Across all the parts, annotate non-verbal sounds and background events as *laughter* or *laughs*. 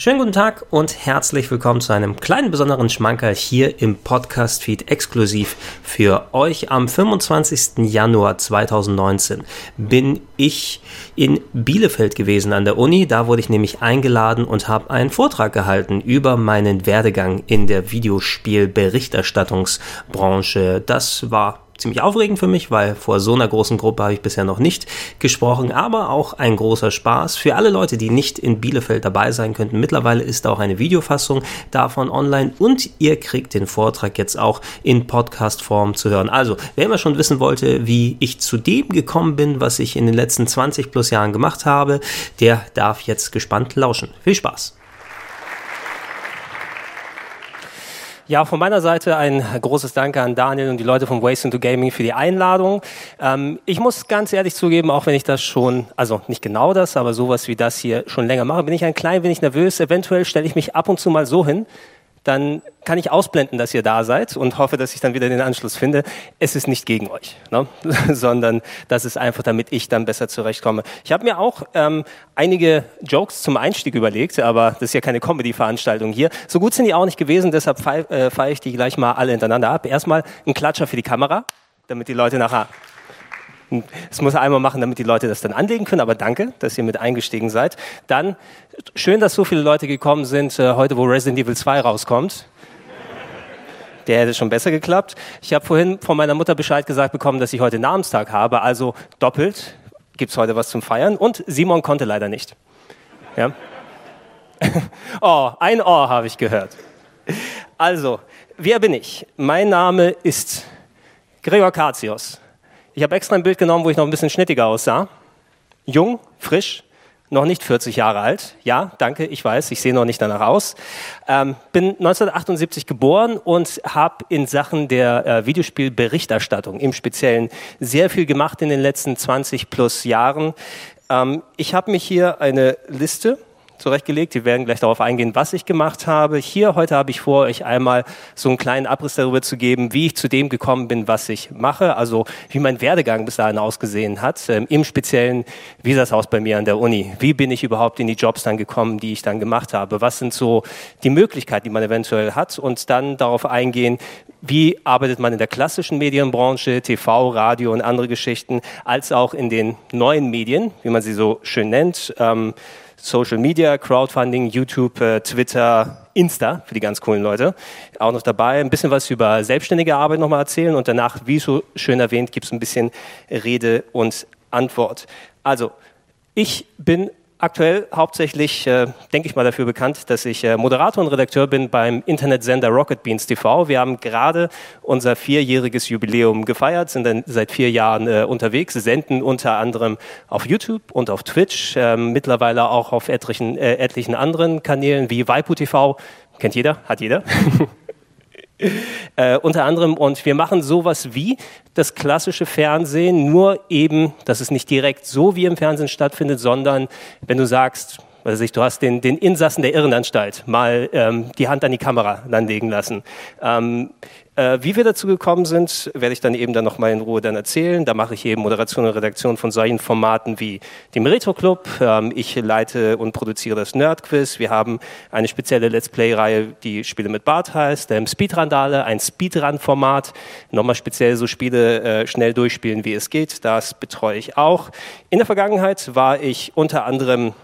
Schönen guten Tag und herzlich willkommen zu einem kleinen besonderen Schmankerl hier im Podcast-Feed exklusiv für euch. Am 25. Januar 2019 bin ich in Bielefeld gewesen an der Uni. Da wurde ich nämlich eingeladen und habe einen Vortrag gehalten über meinen Werdegang in der Videospielberichterstattungsbranche. Das war ziemlich aufregend für mich, weil vor so einer großen Gruppe habe ich bisher noch nicht gesprochen, aber auch ein großer Spaß für alle Leute, die nicht in Bielefeld dabei sein könnten. Mittlerweile ist auch eine Videofassung davon online und ihr kriegt den Vortrag jetzt auch in Podcast-Form zu hören. Also, wer immer schon wissen wollte, wie ich zu dem gekommen bin, was ich in den letzten 20 plus Jahren gemacht habe, der darf jetzt gespannt lauschen. Viel Spaß! Ja, von meiner Seite ein großes Danke an Daniel und die Leute von Waste into Gaming für die Einladung. Ähm, ich muss ganz ehrlich zugeben, auch wenn ich das schon, also nicht genau das, aber sowas wie das hier schon länger mache, bin ich ein klein wenig nervös. Eventuell stelle ich mich ab und zu mal so hin, dann kann ich ausblenden, dass ihr da seid und hoffe, dass ich dann wieder den Anschluss finde. Es ist nicht gegen euch, ne? *laughs* sondern das ist einfach, damit ich dann besser zurechtkomme. Ich habe mir auch ähm, einige Jokes zum Einstieg überlegt, aber das ist ja keine Comedy-Veranstaltung hier. So gut sind die auch nicht gewesen, deshalb feiere äh, ich die gleich mal alle hintereinander ab. Erstmal ein Klatscher für die Kamera, damit die Leute nachher das muss er einmal machen, damit die Leute das dann anlegen können, aber danke, dass ihr mit eingestiegen seid. Dann, schön, dass so viele Leute gekommen sind, äh, heute wo Resident Evil 2 rauskommt. Der hätte schon besser geklappt. Ich habe vorhin von meiner Mutter Bescheid gesagt bekommen, dass ich heute Namenstag habe, also doppelt gibt es heute was zum Feiern. Und Simon konnte leider nicht. Ja? *laughs* oh, ein Ohr habe ich gehört. Also, wer bin ich? Mein Name ist Gregor Katios. Ich habe extra ein Bild genommen, wo ich noch ein bisschen schnittiger aussah. Jung, frisch, noch nicht 40 Jahre alt. Ja, danke, ich weiß, ich sehe noch nicht danach aus. Ähm, bin 1978 geboren und habe in Sachen der äh, Videospielberichterstattung im Speziellen sehr viel gemacht in den letzten 20 plus Jahren. Ähm, ich habe mich hier eine Liste zurechtgelegt. Wir werden gleich darauf eingehen, was ich gemacht habe. Hier heute habe ich vor, euch einmal so einen kleinen Abriss darüber zu geben, wie ich zu dem gekommen bin, was ich mache, also wie mein Werdegang bis dahin ausgesehen hat. Ähm, Im Speziellen, wie sah es aus bei mir an der Uni? Wie bin ich überhaupt in die Jobs dann gekommen, die ich dann gemacht habe? Was sind so die Möglichkeiten, die man eventuell hat? Und dann darauf eingehen, wie arbeitet man in der klassischen Medienbranche, TV, Radio und andere Geschichten, als auch in den neuen Medien, wie man sie so schön nennt. Ähm, Social Media, Crowdfunding, YouTube, äh, Twitter, Insta für die ganz coolen Leute. Auch noch dabei ein bisschen was über selbstständige Arbeit nochmal erzählen und danach, wie so schön erwähnt, gibt es ein bisschen Rede und Antwort. Also, ich bin aktuell hauptsächlich, äh, denke ich mal, dafür bekannt, dass ich äh, Moderator und Redakteur bin beim Internetsender Rocket Beans TV. Wir haben gerade unser vierjähriges Jubiläum gefeiert, sind dann seit vier Jahren äh, unterwegs, senden unter anderem auf YouTube und auf Twitch, ähm, mittlerweile auch auf etlichen, äh, etlichen anderen Kanälen wie Waipu TV. Kennt jeder? Hat jeder? *laughs* Äh, unter anderem, und wir machen sowas wie das klassische Fernsehen, nur eben, dass es nicht direkt so wie im Fernsehen stattfindet, sondern wenn du sagst, also du hast den, den Insassen der Irrenanstalt mal ähm, die Hand an die Kamera anlegen lassen. Ähm, äh, wie wir dazu gekommen sind, werde ich dann eben dann nochmal in Ruhe dann erzählen. Da mache ich eben Moderation und Redaktion von solchen Formaten wie dem Retro Club. Ähm, ich leite und produziere das Nerd Quiz. Wir haben eine spezielle Let's Play-Reihe, die Spiele mit Bart heißt. Ähm, Speedrandale, ein Speedrun-Format. Nochmal speziell so Spiele äh, schnell durchspielen, wie es geht. Das betreue ich auch. In der Vergangenheit war ich unter anderem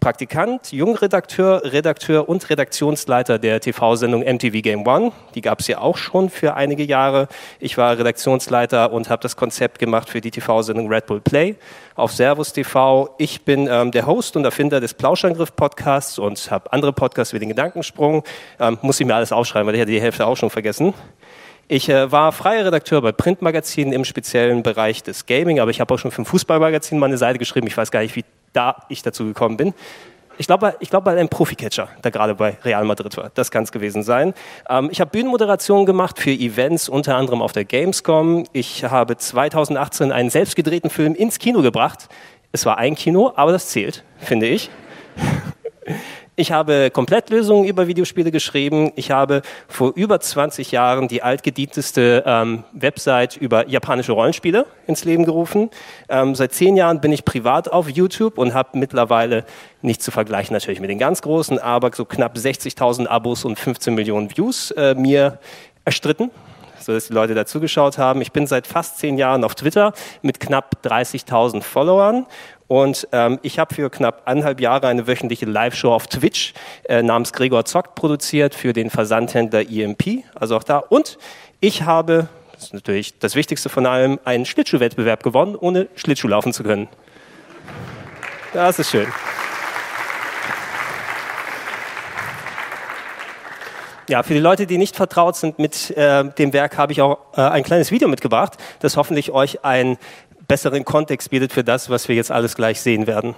Praktikant, Jungredakteur, Redakteur und Redaktionsleiter der TV-Sendung MTV Game One. Die gab es ja auch schon für einige Jahre. Ich war Redaktionsleiter und habe das Konzept gemacht für die TV-Sendung Red Bull Play auf Servus TV. Ich bin ähm, der Host und Erfinder des Plauschangriff-Podcasts und habe andere Podcasts wie den Gedankensprung. Ähm, muss ich mir alles aufschreiben, weil ich hatte die Hälfte auch schon vergessen. Ich äh, war freier Redakteur bei Printmagazinen im speziellen Bereich des Gaming, aber ich habe auch schon für ein Fußballmagazin meine Seite geschrieben. Ich weiß gar nicht, wie da ich dazu gekommen bin. Ich glaube, ich glaube, bei einem Profi-Catcher, der gerade bei Real Madrid war. Das kann es gewesen sein. Ähm, ich habe Bühnenmoderationen gemacht für Events, unter anderem auf der Gamescom. Ich habe 2018 einen selbstgedrehten Film ins Kino gebracht. Es war ein Kino, aber das zählt, finde ich. Ich habe Komplettlösungen über Videospiele geschrieben. Ich habe vor über 20 Jahren die altgedienteste ähm, Website über japanische Rollenspiele ins Leben gerufen. Ähm, seit zehn Jahren bin ich privat auf YouTube und habe mittlerweile, nicht zu vergleichen natürlich mit den ganz großen, aber so knapp 60.000 Abos und 15 Millionen Views äh, mir erstritten sodass die Leute dazugeschaut haben. Ich bin seit fast zehn Jahren auf Twitter mit knapp 30.000 Followern und ähm, ich habe für knapp anderthalb Jahre eine wöchentliche Live-Show auf Twitch äh, namens Gregor Zockt produziert für den Versandhändler EMP, also auch da. Und ich habe, das ist natürlich das Wichtigste von allem, einen Schlittschuhwettbewerb gewonnen, ohne Schlittschuh laufen zu können. Das ist schön. Ja, für die Leute, die nicht vertraut sind mit äh, dem Werk, habe ich auch äh, ein kleines Video mitgebracht, das hoffentlich euch ein besseren Kontext bietet für das, was wir jetzt alles gleich sehen werden.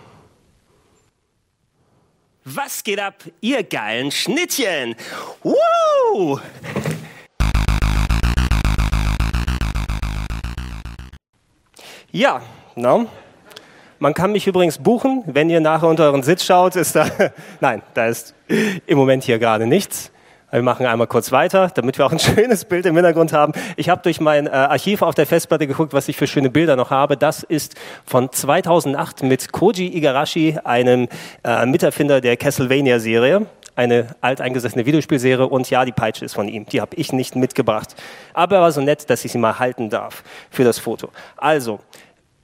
Was geht ab, ihr geilen Schnittchen? Woo! Ja, no. Man kann mich übrigens buchen, wenn ihr nachher unter euren Sitz schaut, ist da, *laughs* nein, da ist im Moment hier gerade nichts. Wir machen einmal kurz weiter, damit wir auch ein *laughs* schönes Bild im Hintergrund haben. Ich habe durch mein äh, Archiv auf der Festplatte geguckt, was ich für schöne Bilder noch habe. Das ist von 2008 mit Koji Igarashi, einem äh, Miterfinder der Castlevania-Serie eine alteingesessene Videospielserie und ja, die Peitsche ist von ihm. Die habe ich nicht mitgebracht. Aber er war so nett, dass ich sie mal halten darf für das Foto. Also,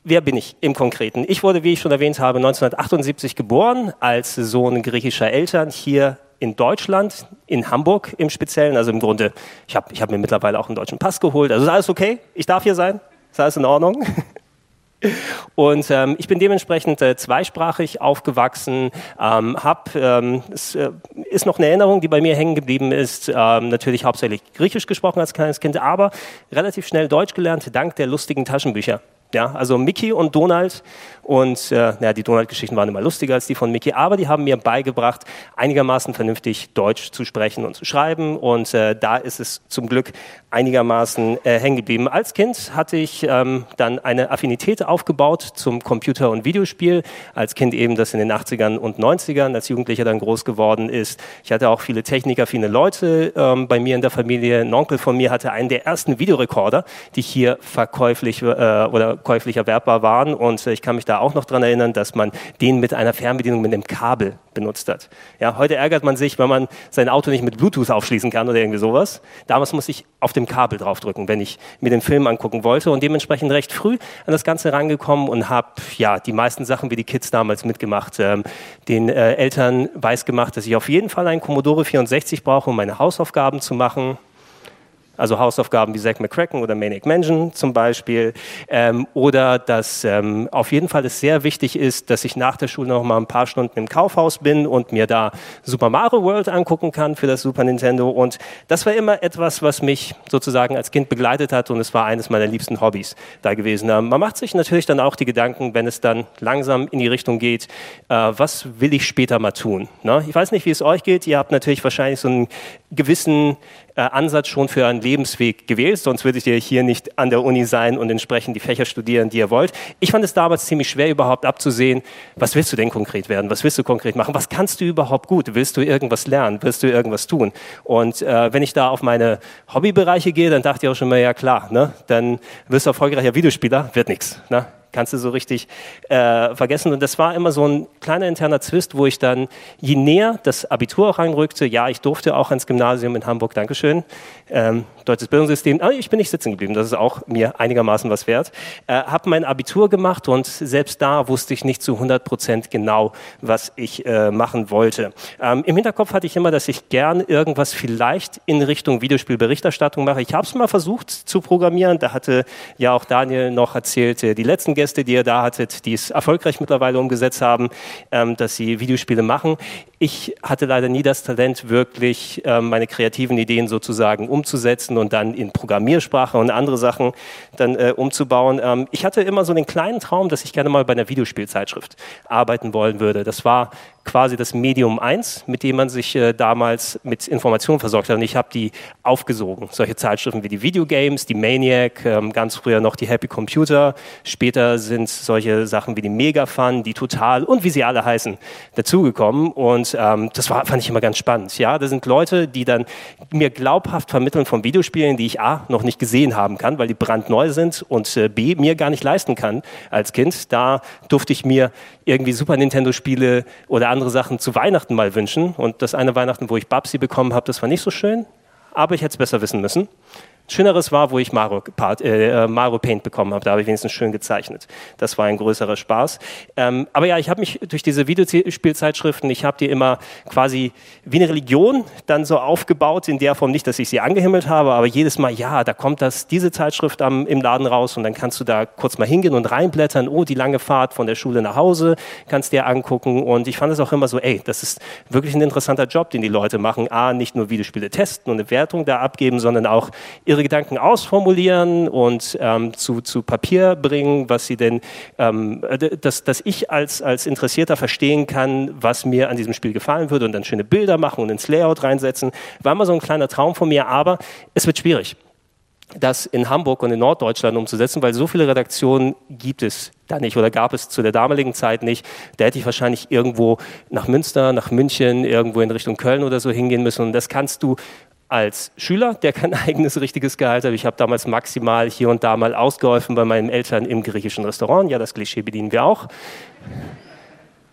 wer bin ich im Konkreten? Ich wurde, wie ich schon erwähnt habe, 1978 geboren, als Sohn griechischer Eltern hier in Deutschland, in Hamburg im Speziellen. Also im Grunde, ich habe ich hab mir mittlerweile auch einen deutschen Pass geholt. Also ist alles okay? Ich darf hier sein? Ist alles in Ordnung? *laughs* Und ähm, ich bin dementsprechend äh, zweisprachig aufgewachsen, ähm, hab, ähm, es äh, ist noch eine Erinnerung, die bei mir hängen geblieben ist, ähm, natürlich hauptsächlich Griechisch gesprochen als kleines Kind, aber relativ schnell Deutsch gelernt, dank der lustigen Taschenbücher. Ja, also Mickey und Donald und äh, ja, die Donald-Geschichten waren immer lustiger als die von Mickey, aber die haben mir beigebracht, einigermaßen vernünftig Deutsch zu sprechen und zu schreiben. Und äh, da ist es zum Glück einigermaßen äh, hängen geblieben. Als Kind hatte ich ähm, dann eine Affinität aufgebaut zum Computer- und Videospiel. Als Kind eben, das in den 80ern und 90ern, als Jugendlicher dann groß geworden ist. Ich hatte auch viele Techniker, viele Leute ähm, bei mir in der Familie. Ein Onkel von mir hatte einen der ersten Videorekorder, die hier verkäuflich äh, oder käuflich erwerbbar waren. Und äh, ich kann mich da auch noch daran erinnern, dass man den mit einer Fernbedienung mit einem Kabel benutzt hat. Ja, heute ärgert man sich, wenn man sein Auto nicht mit Bluetooth aufschließen kann oder irgendwie sowas. Damals musste ich auf dem Kabel draufdrücken, wenn ich mir den Film angucken wollte und dementsprechend recht früh an das Ganze rangekommen und habe ja die meisten Sachen wie die Kids damals mitgemacht. Ähm, den äh, Eltern weiß gemacht, dass ich auf jeden Fall einen Commodore 64 brauche, um meine Hausaufgaben zu machen. Also Hausaufgaben wie Zack McCracken oder Maniac Mansion zum Beispiel. Ähm, oder dass ähm, auf jeden Fall es sehr wichtig ist, dass ich nach der Schule noch mal ein paar Stunden im Kaufhaus bin und mir da Super Mario World angucken kann für das Super Nintendo. Und das war immer etwas, was mich sozusagen als Kind begleitet hat und es war eines meiner liebsten Hobbys da gewesen. Ähm, man macht sich natürlich dann auch die Gedanken, wenn es dann langsam in die Richtung geht, äh, was will ich später mal tun? Ne? Ich weiß nicht, wie es euch geht. Ihr habt natürlich wahrscheinlich so einen gewissen äh, Ansatz schon für einen Lebensweg gewählt, sonst würdet ihr hier nicht an der Uni sein und entsprechend die Fächer studieren, die ihr wollt. Ich fand es damals ziemlich schwer überhaupt abzusehen, was willst du denn konkret werden, was willst du konkret machen, was kannst du überhaupt gut, willst du irgendwas lernen, willst du irgendwas tun? Und äh, wenn ich da auf meine Hobbybereiche gehe, dann dachte ich auch schon mal, ja klar, ne? dann wirst du erfolgreicher Videospieler, wird nichts. Ne? Kannst du so richtig äh, vergessen. Und das war immer so ein kleiner interner Zwist, wo ich dann, je näher das Abitur auch reinrückte, ja, ich durfte auch ans Gymnasium in Hamburg, Dankeschön, ähm, deutsches Bildungssystem, aber ich bin nicht sitzen geblieben, das ist auch mir einigermaßen was wert, äh, habe mein Abitur gemacht und selbst da wusste ich nicht zu 100 Prozent genau, was ich äh, machen wollte. Ähm, Im Hinterkopf hatte ich immer, dass ich gern irgendwas vielleicht in Richtung Videospielberichterstattung mache. Ich habe es mal versucht zu programmieren, da hatte ja auch Daniel noch erzählt, äh, die letzten Gäste Gäste, die ihr da hattet, die es erfolgreich mittlerweile umgesetzt haben, ähm, dass sie Videospiele machen. Ich hatte leider nie das Talent, wirklich ähm, meine kreativen Ideen sozusagen umzusetzen und dann in Programmiersprache und andere Sachen dann äh, umzubauen. Ähm, ich hatte immer so den kleinen Traum, dass ich gerne mal bei einer Videospielzeitschrift arbeiten wollen würde. Das war quasi das Medium 1, mit dem man sich äh, damals mit Informationen versorgt hat. Und ich habe die aufgesogen. Solche Zeitschriften wie die Videogames, die Maniac, ähm, ganz früher noch die Happy Computer. Später sind solche Sachen wie die Megafun, die Total und wie sie alle heißen, dazugekommen. Und und ähm, das war, fand ich immer ganz spannend. Ja, da sind Leute, die dann mir glaubhaft vermitteln von Videospielen, die ich A, noch nicht gesehen haben kann, weil die brandneu sind und äh, B, mir gar nicht leisten kann als Kind. Da durfte ich mir irgendwie Super Nintendo-Spiele oder andere Sachen zu Weihnachten mal wünschen. Und das eine Weihnachten, wo ich Babsi bekommen habe, das war nicht so schön, aber ich hätte es besser wissen müssen. Schöneres war, wo ich Mario, äh, äh, Mario Paint bekommen habe. Da habe ich wenigstens schön gezeichnet. Das war ein größerer Spaß. Ähm, aber ja, ich habe mich durch diese Videospielzeitschriften, ich habe die immer quasi wie eine Religion dann so aufgebaut, in der Form nicht, dass ich sie angehimmelt habe, aber jedes Mal, ja, da kommt das, diese Zeitschrift am, im Laden raus und dann kannst du da kurz mal hingehen und reinblättern. Oh, die lange Fahrt von der Schule nach Hause, kannst dir angucken. Und ich fand es auch immer so, ey, das ist wirklich ein interessanter Job, den die Leute machen. A, nicht nur Videospiele testen und eine Wertung da abgeben, sondern auch ihre Gedanken ausformulieren und ähm, zu, zu Papier bringen, was sie denn, ähm, dass, dass ich als, als Interessierter verstehen kann, was mir an diesem Spiel gefallen würde und dann schöne Bilder machen und ins Layout reinsetzen. War immer so ein kleiner Traum von mir, aber es wird schwierig das in Hamburg und in Norddeutschland umzusetzen, weil so viele Redaktionen gibt es da nicht oder gab es zu der damaligen Zeit nicht. Da hätte ich wahrscheinlich irgendwo nach Münster, nach München, irgendwo in Richtung Köln oder so hingehen müssen. Und das kannst du als Schüler, der kein *laughs* eigenes richtiges Gehalt hat. Ich habe damals maximal hier und da mal ausgeholfen bei meinen Eltern im griechischen Restaurant. Ja, das Klischee bedienen wir auch.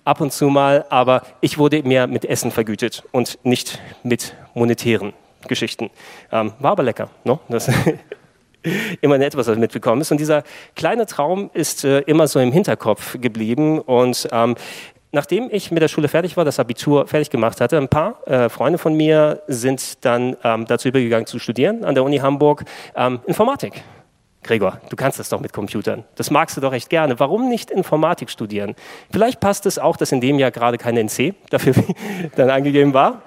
Ab und zu mal, aber ich wurde mehr mit Essen vergütet und nicht mit monetären Geschichten. Ähm, war aber lecker. No? Das *laughs* immerhin etwas, was mitbekommen ist. Und dieser kleine Traum ist äh, immer so im Hinterkopf geblieben. Und ähm, nachdem ich mit der Schule fertig war, das Abitur fertig gemacht hatte, ein paar äh, Freunde von mir sind dann ähm, dazu übergegangen zu studieren an der Uni Hamburg ähm, Informatik. Gregor, du kannst das doch mit Computern. Das magst du doch echt gerne. Warum nicht Informatik studieren? Vielleicht passt es auch, dass in dem Jahr gerade kein NC *laughs* dafür dann angegeben war.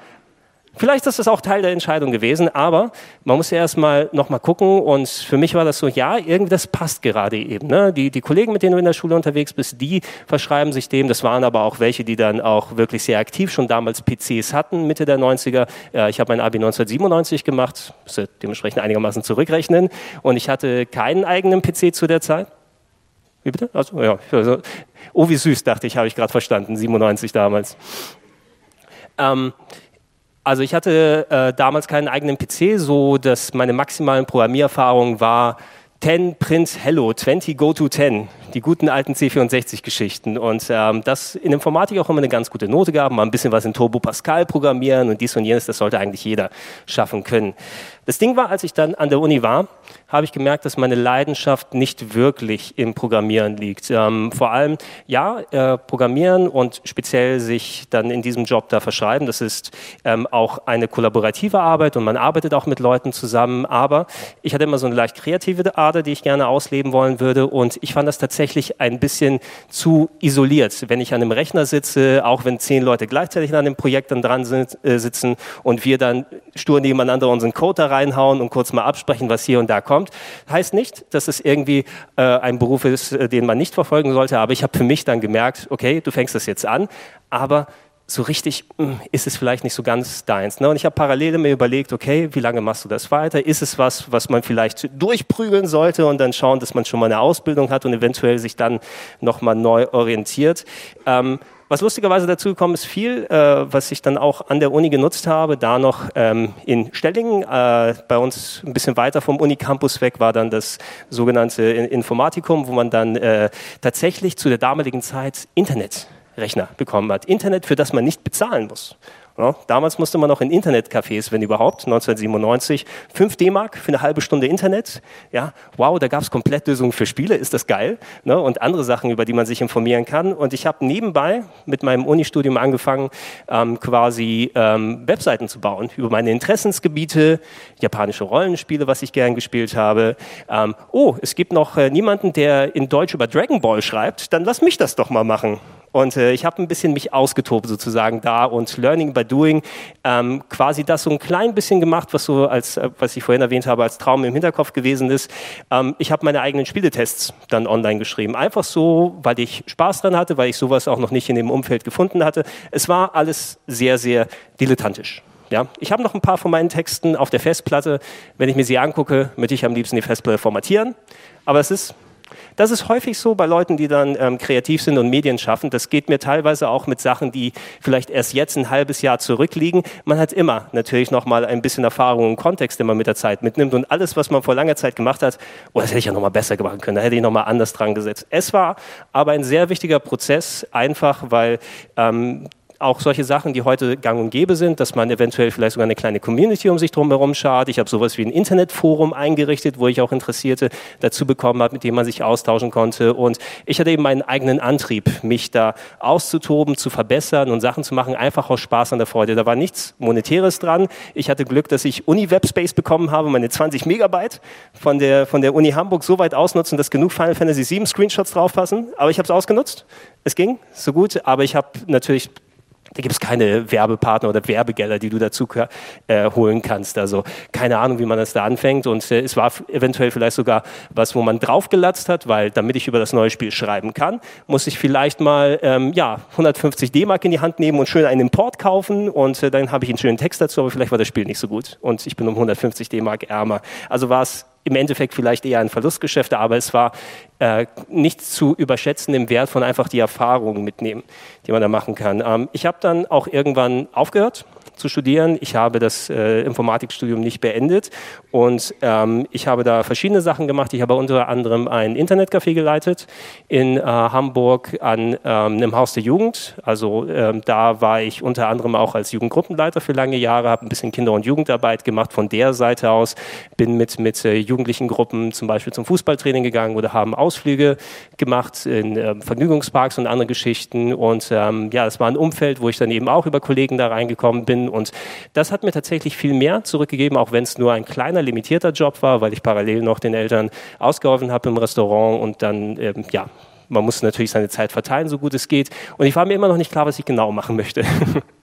Vielleicht ist das auch Teil der Entscheidung gewesen, aber man muss ja erstmal nochmal gucken und für mich war das so, ja, irgendwie das passt gerade eben. Ne? Die, die Kollegen, mit denen du in der Schule unterwegs bist, die verschreiben sich dem. Das waren aber auch welche, die dann auch wirklich sehr aktiv schon damals PCs hatten, Mitte der 90er. Ja, ich habe mein Abi 1997 gemacht, muss dementsprechend einigermaßen zurückrechnen und ich hatte keinen eigenen PC zu der Zeit. Wie bitte? Also, ja, also, oh, wie süß, dachte ich, habe ich gerade verstanden, 97 damals. Ähm, also ich hatte äh, damals keinen eigenen PC, so dass meine maximalen Programmiererfahrungen war 10 Print Hello, 20 Go to 10 die guten alten C64-Geschichten. Und ähm, das in Informatik auch immer eine ganz gute Note gab, mal ein bisschen was in Turbo Pascal programmieren und dies und jenes, das sollte eigentlich jeder schaffen können. Das Ding war, als ich dann an der Uni war, habe ich gemerkt, dass meine Leidenschaft nicht wirklich im Programmieren liegt. Ähm, vor allem, ja, äh, Programmieren und speziell sich dann in diesem Job da verschreiben, das ist ähm, auch eine kollaborative Arbeit und man arbeitet auch mit Leuten zusammen, aber ich hatte immer so eine leicht kreative Ader, die ich gerne ausleben wollen würde und ich fand das tatsächlich tatsächlich ein bisschen zu isoliert. Wenn ich an einem Rechner sitze, auch wenn zehn Leute gleichzeitig an dem Projekt dann dran sind, äh, sitzen und wir dann stur nebeneinander unseren Code da reinhauen und kurz mal absprechen, was hier und da kommt, heißt nicht, dass es irgendwie äh, ein Beruf ist, äh, den man nicht verfolgen sollte. Aber ich habe für mich dann gemerkt, okay, du fängst das jetzt an, aber so richtig hm, ist es vielleicht nicht so ganz deins. Ne? Und ich habe parallel mir überlegt, okay, wie lange machst du das weiter? Ist es was, was man vielleicht durchprügeln sollte und dann schauen, dass man schon mal eine Ausbildung hat und eventuell sich dann nochmal neu orientiert? Ähm, was lustigerweise dazu gekommen ist, viel, äh, was ich dann auch an der Uni genutzt habe, da noch ähm, in Stellingen, äh, bei uns ein bisschen weiter vom Unicampus weg, war dann das sogenannte Informatikum, wo man dann äh, tatsächlich zu der damaligen Zeit Internet Rechner bekommen hat. Internet, für das man nicht bezahlen muss. Ja, damals musste man noch in Internetcafés, wenn überhaupt, 1997, 5 D-Mark für eine halbe Stunde Internet. Ja, wow, da gab es Komplettlösungen für Spiele, ist das geil. Ne? Und andere Sachen, über die man sich informieren kann. Und ich habe nebenbei mit meinem Unistudium angefangen, ähm, quasi ähm, Webseiten zu bauen über meine Interessensgebiete, japanische Rollenspiele, was ich gern gespielt habe. Ähm, oh, es gibt noch äh, niemanden, der in Deutsch über Dragon Ball schreibt, dann lass mich das doch mal machen. Und äh, ich habe ein bisschen mich ausgetobt sozusagen da und Learning by Doing ähm, quasi das so ein klein bisschen gemacht, was so als, äh, was ich vorhin erwähnt habe, als Traum im Hinterkopf gewesen ist. Ähm, ich habe meine eigenen Spieletests dann online geschrieben. Einfach so, weil ich Spaß dran hatte, weil ich sowas auch noch nicht in dem Umfeld gefunden hatte. Es war alles sehr, sehr dilettantisch. Ja, ich habe noch ein paar von meinen Texten auf der Festplatte. Wenn ich mir sie angucke, möchte ich am liebsten die Festplatte formatieren. Aber es ist Das ist häufig so bei Leuten, die dann ähm, kreativ sind und Medien schaffen. Das geht mir teilweise auch mit Sachen, die vielleicht erst jetzt ein halbes Jahr zurückliegen. Man hat immer natürlich noch mal ein bisschen Erfahrung und Kontext, den man mit der Zeit mitnimmt. Und alles, was man vor langer Zeit gemacht hat, oh, das hätte ich ja noch mal besser machen können. Da hätte ich noch mal anders dran gesetzt. Es war aber ein sehr wichtiger Prozess, einfach weil ähm, auch solche Sachen, die heute gang und gäbe sind, dass man eventuell vielleicht sogar eine kleine Community um sich drumherum schaut. Ich habe sowas wie ein Internetforum eingerichtet, wo ich auch Interessierte dazu bekommen habe, mit dem man sich austauschen konnte. Und ich hatte eben meinen eigenen Antrieb, mich da auszutoben, zu verbessern und Sachen zu machen, einfach aus Spaß an der Freude. Da war nichts Monetäres dran. Ich hatte Glück, dass ich Uni-Webspace bekommen habe, meine 20 Megabyte von der, von der Uni Hamburg so weit ausnutzen, dass genug Final Fantasy 7 Screenshots draufpassen. Aber ich habe es ausgenutzt. Es ging so gut, aber ich habe natürlich da gibt es keine Werbepartner oder Werbegelder, die du dazu äh, holen kannst. Also keine Ahnung, wie man das da anfängt. Und äh, es war eventuell vielleicht sogar was, wo man draufgelatzt hat, weil damit ich über das neue Spiel schreiben kann, muss ich vielleicht mal ähm, ja, 150 D-Mark in die Hand nehmen und schön einen Import kaufen. Und äh, dann habe ich einen schönen Text dazu, aber vielleicht war das Spiel nicht so gut. Und ich bin um 150 D-Mark ärmer. Also war es im Endeffekt vielleicht eher ein Verlustgeschäft, aber es war äh, nicht zu überschätzen im Wert von einfach die Erfahrungen mitnehmen, die man da machen kann. Ähm, ich habe dann auch irgendwann aufgehört zu studieren. Ich habe das äh, Informatikstudium nicht beendet und ähm, ich habe da verschiedene Sachen gemacht. Ich habe unter anderem ein Internetcafé geleitet in äh, Hamburg an ähm, einem Haus der Jugend. Also ähm, da war ich unter anderem auch als Jugendgruppenleiter für lange Jahre, habe ein bisschen Kinder- und Jugendarbeit gemacht von der Seite aus, bin mit, mit äh, jugendlichen Gruppen zum Beispiel zum Fußballtraining gegangen oder haben Ausflüge gemacht in äh, Vergnügungsparks und andere Geschichten. Und ähm, ja, es war ein Umfeld, wo ich dann eben auch über Kollegen da reingekommen bin und das hat mir tatsächlich viel mehr zurückgegeben, auch wenn es nur ein kleiner, limitierter Job war, weil ich parallel noch den Eltern ausgeholfen habe im Restaurant und dann, ähm, ja, man muss natürlich seine Zeit verteilen, so gut es geht. Und ich war mir immer noch nicht klar, was ich genau machen möchte. *laughs*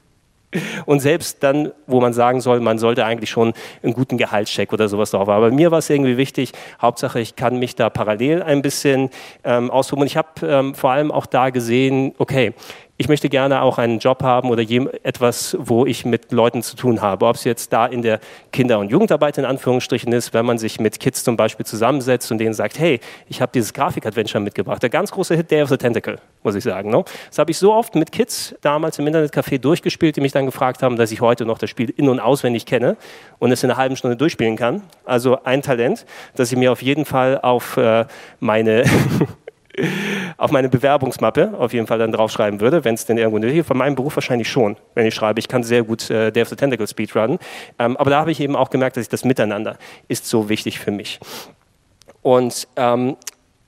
Und selbst dann, wo man sagen soll, man sollte eigentlich schon einen guten Gehaltscheck oder sowas drauf haben. Aber mir war es irgendwie wichtig, Hauptsache, ich kann mich da parallel ein bisschen ähm, austoben. Und ich habe ähm, vor allem auch da gesehen, okay, ich möchte gerne auch einen Job haben oder etwas, wo ich mit Leuten zu tun habe. Ob es jetzt da in der Kinder- und Jugendarbeit in Anführungsstrichen ist, wenn man sich mit Kids zum Beispiel zusammensetzt und denen sagt, hey, ich habe dieses Grafik-Adventure mitgebracht. Der ganz große Hit, Day of the Tentacle, muss ich sagen. No? Das habe ich so oft mit Kids damals im Internetcafé durchgespielt, die mich dann gefragt haben, dass ich heute noch das Spiel in- und auswendig kenne und es in einer halben Stunde durchspielen kann. Also ein Talent, das ich mir auf jeden Fall auf äh, meine *laughs* auf meine Bewerbungsmappe auf jeden Fall dann draufschreiben würde, wenn es denn irgendwo nötig ist. Von meinem Beruf wahrscheinlich schon, wenn ich schreibe. Ich kann sehr gut äh, Day the Tentacle Speedrun. Ähm, aber da habe ich eben auch gemerkt, dass ich das Miteinander ist so wichtig für mich. Und ähm,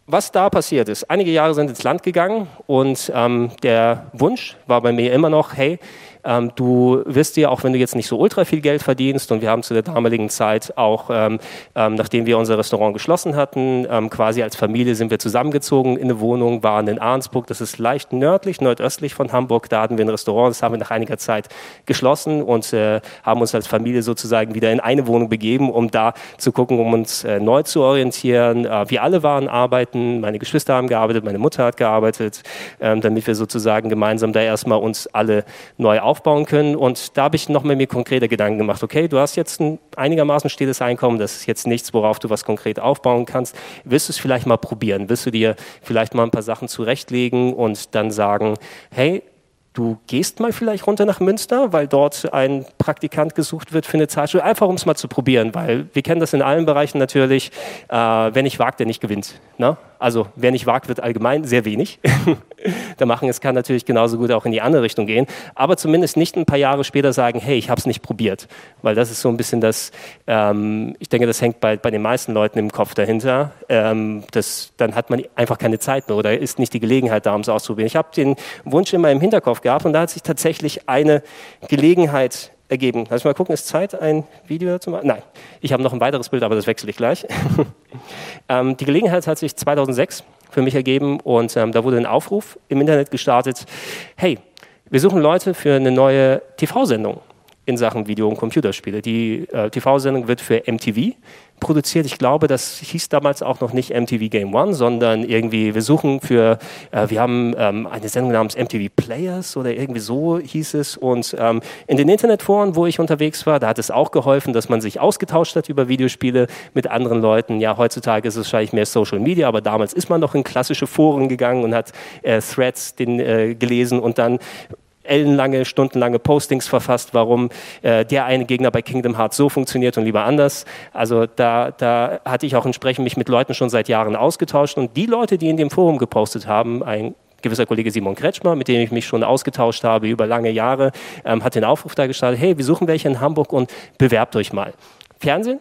was da passiert ist, einige Jahre sind ins Land gegangen und ähm, der Wunsch war bei mir immer noch, hey, ähm, du wirst dir, auch wenn du jetzt nicht so ultra viel Geld verdienst, und wir haben zu der damaligen Zeit auch, ähm, ähm, nachdem wir unser Restaurant geschlossen hatten, ähm, quasi als Familie sind wir zusammengezogen in eine Wohnung, waren in Arnsburg, das ist leicht nördlich, nordöstlich von Hamburg, da hatten wir ein Restaurant, das haben wir nach einiger Zeit geschlossen und äh, haben uns als Familie sozusagen wieder in eine Wohnung begeben, um da zu gucken, um uns äh, neu zu orientieren. Äh, wir alle waren arbeiten, meine Geschwister haben gearbeitet, meine Mutter hat gearbeitet, ähm, damit wir sozusagen gemeinsam da erstmal uns alle neu aufbauen aufbauen können. Und da habe ich noch mal mir konkrete Gedanken gemacht. Okay, du hast jetzt ein einigermaßen stilles Einkommen, das ist jetzt nichts, worauf du was konkret aufbauen kannst. Willst du es vielleicht mal probieren? Willst du dir vielleicht mal ein paar Sachen zurechtlegen und dann sagen, hey, du gehst mal vielleicht runter nach Münster, weil dort ein Praktikant gesucht wird für eine Zeitschule, einfach um es mal zu probieren, weil wir kennen das in allen Bereichen natürlich, äh, wer nicht wagt, der nicht gewinnt. Ne? Also wer nicht wagt, wird allgemein sehr wenig. *laughs* da machen es kann natürlich genauso gut auch in die andere Richtung gehen, aber zumindest nicht ein paar Jahre später sagen, hey, ich habe es nicht probiert, weil das ist so ein bisschen das, ähm, ich denke, das hängt bei, bei den meisten Leuten im Kopf dahinter. Ähm, das, dann hat man einfach keine Zeit mehr oder ist nicht die Gelegenheit da, um es auszuprobieren. Ich habe den Wunsch immer im Hinterkopf gehabt und da hat sich tatsächlich eine Gelegenheit ergeben. Lass mal gucken, ist Zeit, ein Video dazu machen? Nein, ich habe noch ein weiteres Bild, aber das wechsle ich gleich. *laughs* ähm, die Gelegenheit hat sich 2006 für mich ergeben und ähm, da wurde ein Aufruf im Internet gestartet, hey, wir suchen Leute für eine neue TV-Sendung in Sachen Video- und Computerspiele. Die äh, TV-Sendung wird für MTV produziert. Ich glaube, das hieß damals auch noch nicht MTV Game One, sondern irgendwie, wir suchen für, äh, wir haben ähm, eine Sendung namens MTV Players oder irgendwie so hieß es. Und ähm, in den Internetforen, wo ich unterwegs war, da hat es auch geholfen, dass man sich ausgetauscht hat über Videospiele mit anderen Leuten. Ja, heutzutage ist es wahrscheinlich mehr Social Media, aber damals ist man noch in klassische Foren gegangen und hat äh, Threads den, äh, gelesen und dann ellenlange, stundenlange Postings verfasst, warum äh, der eine Gegner bei Kingdom Hearts so funktioniert und lieber anders. Also da, da hatte ich auch entsprechend mich mit Leuten schon seit Jahren ausgetauscht und die Leute, die in dem Forum gepostet haben, ein gewisser Kollege Simon Kretschmer, mit dem ich mich schon ausgetauscht habe über lange Jahre, ähm, hat den Aufruf da gestartet, hey, wir suchen welche in Hamburg und bewerbt euch mal. Fernsehen?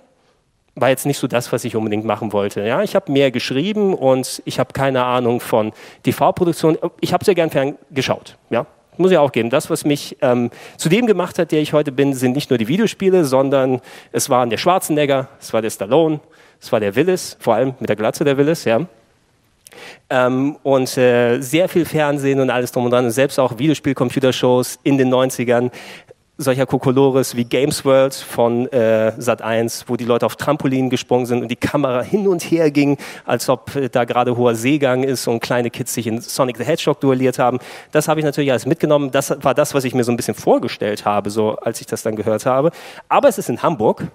war jetzt nicht so das, was ich unbedingt machen wollte. Ja, ich habe mehr geschrieben und ich habe keine Ahnung von TV-Produktion. Ich habe sehr gern fern geschaut. Ja, muss ich auch geben. Das, was mich ähm, zu dem gemacht hat, der ich heute bin, sind nicht nur die Videospiele, sondern es waren der Schwarzenegger, es war der Stallone, es war der Willis, vor allem mit der Glatze der Willis, ja. Ähm, und äh, sehr viel Fernsehen und alles drum und dran, und selbst auch Videospiel-Computershows in den 90ern solcher Kokolores wie Games World von äh, Sat1, wo die Leute auf Trampolinen gesprungen sind und die Kamera hin und her ging, als ob äh, da gerade hoher Seegang ist und kleine Kids sich in Sonic the Hedgehog duelliert haben. Das habe ich natürlich alles mitgenommen. Das war das, was ich mir so ein bisschen vorgestellt habe, so als ich das dann gehört habe. Aber es ist in Hamburg,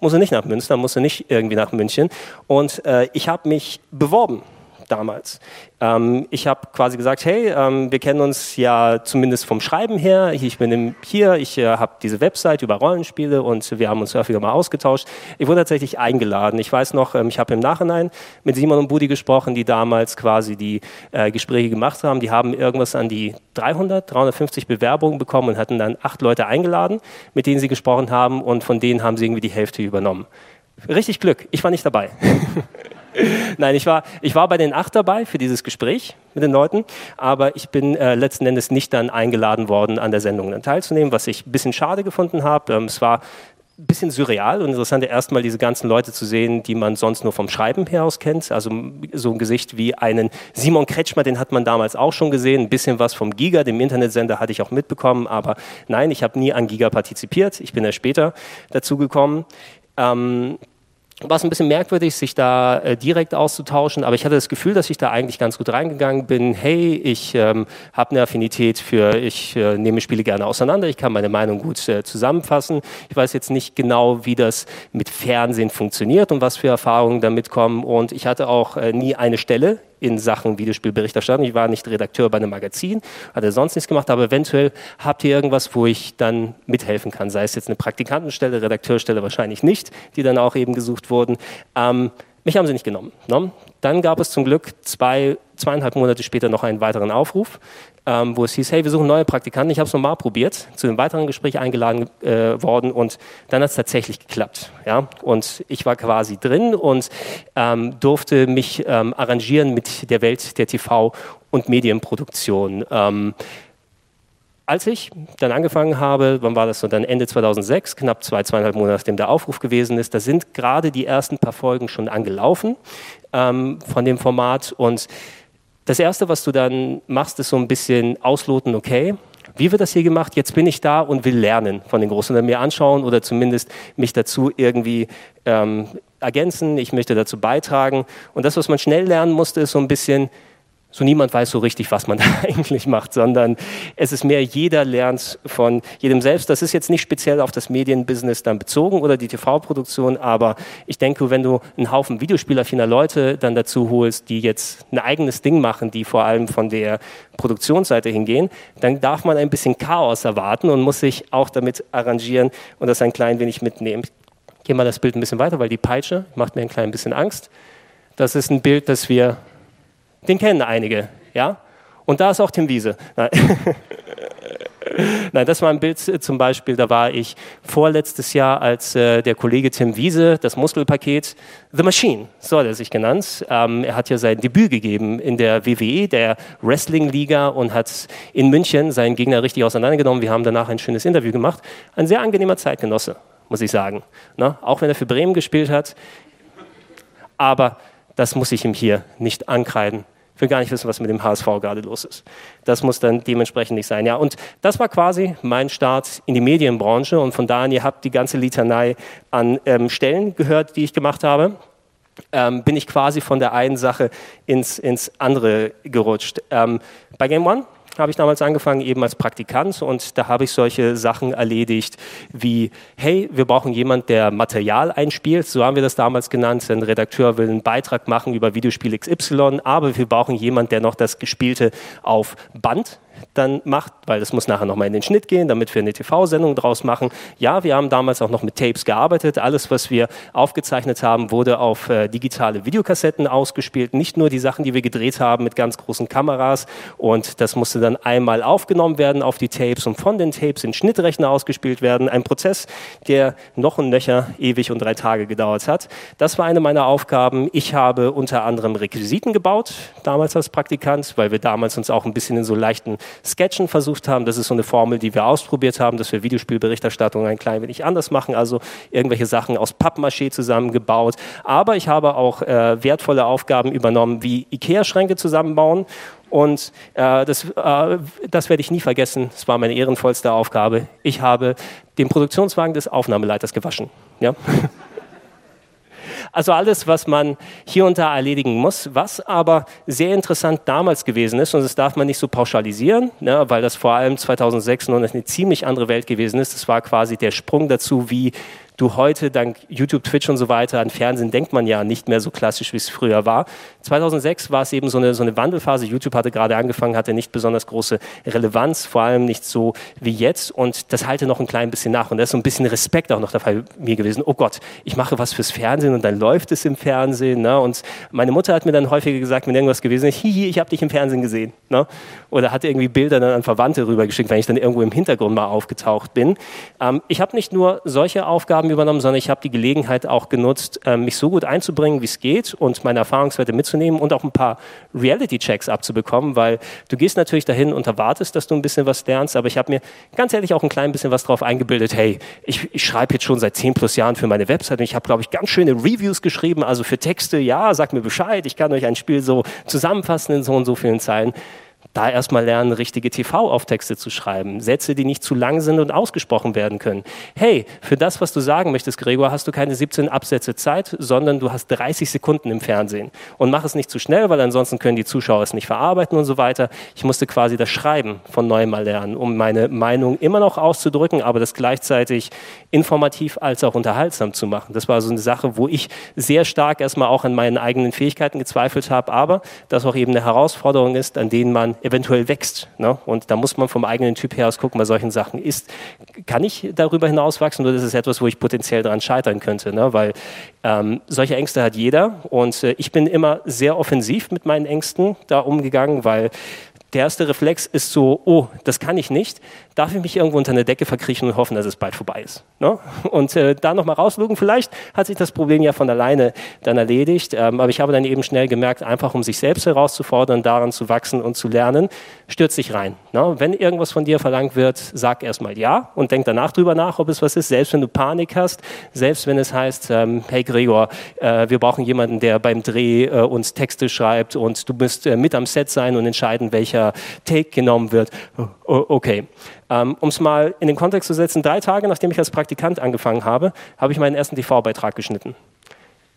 muss er nicht nach Münster, muss er nicht irgendwie nach München. Und äh, ich habe mich beworben damals. Ähm, ich habe quasi gesagt, hey, ähm, wir kennen uns ja zumindest vom Schreiben her. Ich bin hier, ich äh, habe diese Website über Rollenspiele und wir haben uns häufiger mal ausgetauscht. Ich wurde tatsächlich eingeladen. Ich weiß noch, ähm, ich habe im Nachhinein mit Simon und Budi gesprochen, die damals quasi die äh, Gespräche gemacht haben. Die haben irgendwas an die 300, 350 Bewerbungen bekommen und hatten dann acht Leute eingeladen, mit denen sie gesprochen haben und von denen haben sie irgendwie die Hälfte übernommen. Richtig Glück, ich war nicht dabei. *laughs* Nein, ich war, ich war bei den acht dabei für dieses Gespräch mit den Leuten, aber ich bin äh, letzten Endes nicht dann eingeladen worden, an der Sendung dann teilzunehmen, was ich ein bisschen schade gefunden habe. Ähm, es war ein bisschen surreal und interessant, erstmal diese ganzen Leute zu sehen, die man sonst nur vom Schreiben her aus kennt. Also so ein Gesicht wie einen Simon Kretschmer, den hat man damals auch schon gesehen. Ein bisschen was vom Giga, dem Internetsender, hatte ich auch mitbekommen. Aber nein, ich habe nie an Giga partizipiert. Ich bin ja später dazu gekommen. Ähm, war es ein bisschen merkwürdig, sich da äh, direkt auszutauschen, aber ich hatte das Gefühl, dass ich da eigentlich ganz gut reingegangen bin. Hey, ich ähm, habe eine Affinität für, ich äh, nehme Spiele gerne auseinander, ich kann meine Meinung gut äh, zusammenfassen. Ich weiß jetzt nicht genau, wie das mit Fernsehen funktioniert und was für Erfahrungen damit kommen. Und ich hatte auch äh, nie eine Stelle in Sachen Videospielberichterstattung. Ich war nicht Redakteur bei einem Magazin, hatte sonst nichts gemacht, aber eventuell habt ihr irgendwas, wo ich dann mithelfen kann. Sei es jetzt eine Praktikantenstelle, Redakteurstelle wahrscheinlich nicht, die dann auch eben gesucht wurden. Ähm, mich haben sie nicht genommen. Ne? Dann gab es zum Glück zwei, zweieinhalb Monate später noch einen weiteren Aufruf, ähm, wo es hieß, hey, wir suchen neue Praktikanten. Ich habe es nochmal probiert, zu einem weiteren Gespräch eingeladen äh, worden und dann hat es tatsächlich geklappt. Ja? Und ich war quasi drin und ähm, durfte mich ähm, arrangieren mit der Welt der TV- und Medienproduktion. Ähm, als ich dann angefangen habe, wann war das so, dann Ende 2006, knapp zwei, zweieinhalb Monate nachdem der Aufruf gewesen ist, da sind gerade die ersten paar Folgen schon angelaufen ähm, von dem Format und das Erste, was du dann machst, ist so ein bisschen ausloten, okay, wie wird das hier gemacht? Jetzt bin ich da und will lernen von den Großen oder mir anschauen oder zumindest mich dazu irgendwie ähm, ergänzen. Ich möchte dazu beitragen. Und das, was man schnell lernen musste, ist so ein bisschen, so niemand weiß so richtig, was man *laughs* da eigentlich macht, sondern es ist mehr, jeder lernt von jedem selbst. Das ist jetzt nicht speziell auf das Medienbusiness dann bezogen oder die TV-Produktion, aber ich denke, wenn du einen Haufen videospielaffiner Leute dann dazu holst, die jetzt ein eigenes Ding machen, die vor allem von der Produktionsseite hingehen, dann darf man ein bisschen Chaos erwarten und muss sich auch damit arrangieren und das ein klein wenig mitnehmen. Ich gehe mal das Bild ein bisschen weiter, weil die Peitsche macht mir ein klein bisschen Angst. Das ist ein Bild, das wir den kennen einige, ja? Und da ist auch Tim Wiese. Nein. *laughs* Nein, das war ein Bild äh, zum Beispiel, da war ich vorletztes Jahr als äh, der Kollege Tim Wiese, das Muskelpaket The Machine, so hat er sich genannt. Ähm, er hat ja sein Debüt gegeben in der WWE, der Wrestling-Liga und hat in München seinen Gegner richtig auseinandergenommen. Wir haben danach ein schönes Interview gemacht. Ein sehr angenehmer Zeitgenosse, muss ich sagen. Na, auch wenn er für Bremen gespielt hat. Aber das muss ich ihm hier nicht ankreiden. will gar nicht wissen, was mit dem HSV gerade los ist. Das muss dann dementsprechend nicht sein. Ja, und das war quasi mein Start in die Medienbranche und von da an, ihr habt die ganze Litanei an ähm, Stellen gehört, die ich gemacht habe. Ähm, bin ich quasi von der einen Sache ins, ins andere gerutscht. Ähm, bei Game One habe ich damals angefangen, eben als Praktikant. Und da habe ich solche Sachen erledigt wie, hey, wir brauchen jemanden, der Material einspielt, so haben wir das damals genannt, ein Redakteur will einen Beitrag machen über Videospiel XY, aber wir brauchen jemanden, der noch das Gespielte auf Band dann macht, weil das muss nachher nochmal in den Schnitt gehen, damit wir eine TV-Sendung draus machen. Ja, wir haben damals auch noch mit Tapes gearbeitet. Alles, was wir aufgezeichnet haben, wurde auf äh, digitale Videokassetten ausgespielt. Nicht nur die Sachen, die wir gedreht haben mit ganz großen Kameras. Und das musste dann einmal aufgenommen werden auf die Tapes und von den Tapes in Schnittrechner ausgespielt werden. Ein Prozess, der noch und nöcher ewig und drei Tage gedauert hat. Das war eine meiner Aufgaben. Ich habe unter anderem Requisiten gebaut, damals als Praktikant, weil wir damals uns auch ein bisschen in so leichten Sketchen versucht haben. Das ist so eine Formel, die wir ausprobiert haben, dass wir Videospielberichterstattung ein klein wenig anders machen, also irgendwelche Sachen aus Pappmaché zusammengebaut. Aber ich habe auch äh, wertvolle Aufgaben übernommen, wie Ikea-Schränke zusammenbauen. Und äh, das, äh, das werde ich nie vergessen. Das war meine ehrenvollste Aufgabe. Ich habe den Produktionswagen des Aufnahmeleiters gewaschen. Ja? Also alles, was man hier und da erledigen muss, was aber sehr interessant damals gewesen ist, und das darf man nicht so pauschalisieren, ne, weil das vor allem 2006 noch eine ziemlich andere Welt gewesen ist. Das war quasi der Sprung dazu, wie du heute dank YouTube, Twitch und so weiter an Fernsehen denkt man ja nicht mehr so klassisch, wie es früher war. 2006 war es eben so eine, so eine Wandelphase. YouTube hatte gerade angefangen, hatte nicht besonders große Relevanz, vor allem nicht so wie jetzt. Und das halte noch ein klein bisschen nach. Und da ist so ein bisschen Respekt auch noch dabei mir gewesen. Oh Gott, ich mache was fürs Fernsehen und dann läuft es im Fernsehen. Ne? Und meine Mutter hat mir dann häufiger gesagt, wenn irgendwas gewesen ist, hihi, ich habe dich im Fernsehen gesehen. Ne? Oder hat irgendwie Bilder dann an Verwandte rübergeschickt, wenn ich dann irgendwo im Hintergrund mal aufgetaucht bin. Ähm, ich habe nicht nur solche Aufgaben übernommen, sondern ich habe die Gelegenheit auch genutzt, ähm, mich so gut einzubringen, wie es geht und meine Erfahrungswerte mitzunehmen und auch ein paar Reality-Checks abzubekommen, weil du gehst natürlich dahin und erwartest, dass du ein bisschen was lernst, aber ich habe mir ganz ehrlich auch ein klein bisschen was drauf eingebildet. Hey, ich, ich schreibe jetzt schon seit zehn plus Jahren für meine Website und ich habe, glaube ich, ganz schöne Reviews geschrieben, also für Texte, ja, sag mir Bescheid, ich kann euch ein Spiel so zusammenfassen in so und so vielen Zeilen da erstmal lernen, richtige TV-Auftexte zu schreiben. Sätze, die nicht zu lang sind und ausgesprochen werden können. Hey, für das, was du sagen möchtest, Gregor, hast du keine 17 Absätze Zeit, sondern du hast 30 Sekunden im Fernsehen. Und mach es nicht zu schnell, weil ansonsten können die Zuschauer es nicht verarbeiten und so weiter. Ich musste quasi das Schreiben von neuem mal lernen, um meine Meinung immer noch auszudrücken, aber das gleichzeitig informativ als auch unterhaltsam zu machen. Das war so eine Sache, wo ich sehr stark erstmal auch an meinen eigenen Fähigkeiten gezweifelt habe, aber das auch eben eine Herausforderung ist, an denen man eventuell wächst. Ne? Und da muss man vom eigenen Typ her aus gucken, bei solchen Sachen ist, kann ich darüber hinaus wachsen oder ist es etwas, wo ich potenziell daran scheitern könnte? Ne? Weil ähm, solche Ängste hat jeder und äh, ich bin immer sehr offensiv mit meinen Ängsten da umgegangen, weil der erste Reflex ist so, oh, das kann ich nicht. Darf ich mich irgendwo unter eine Decke verkriechen und hoffen, dass es bald vorbei ist? Ne? Und äh, da nochmal rauslugen, vielleicht hat sich das Problem ja von alleine dann erledigt. Ähm, aber ich habe dann eben schnell gemerkt, einfach um sich selbst herauszufordern, daran zu wachsen und zu lernen, stürzt dich rein. Ne? Wenn irgendwas von dir verlangt wird, sag erstmal ja und denk danach drüber nach, ob es was ist. Selbst wenn du Panik hast, selbst wenn es heißt, ähm, hey Gregor, äh, wir brauchen jemanden, der beim Dreh äh, uns Texte schreibt und du müsst äh, mit am Set sein und entscheiden, welcher welcher Take genommen wird. Okay. Ähm, um es mal in den Kontext zu setzen, drei Tage nachdem ich als Praktikant angefangen habe, habe ich meinen ersten TV-Beitrag geschnitten.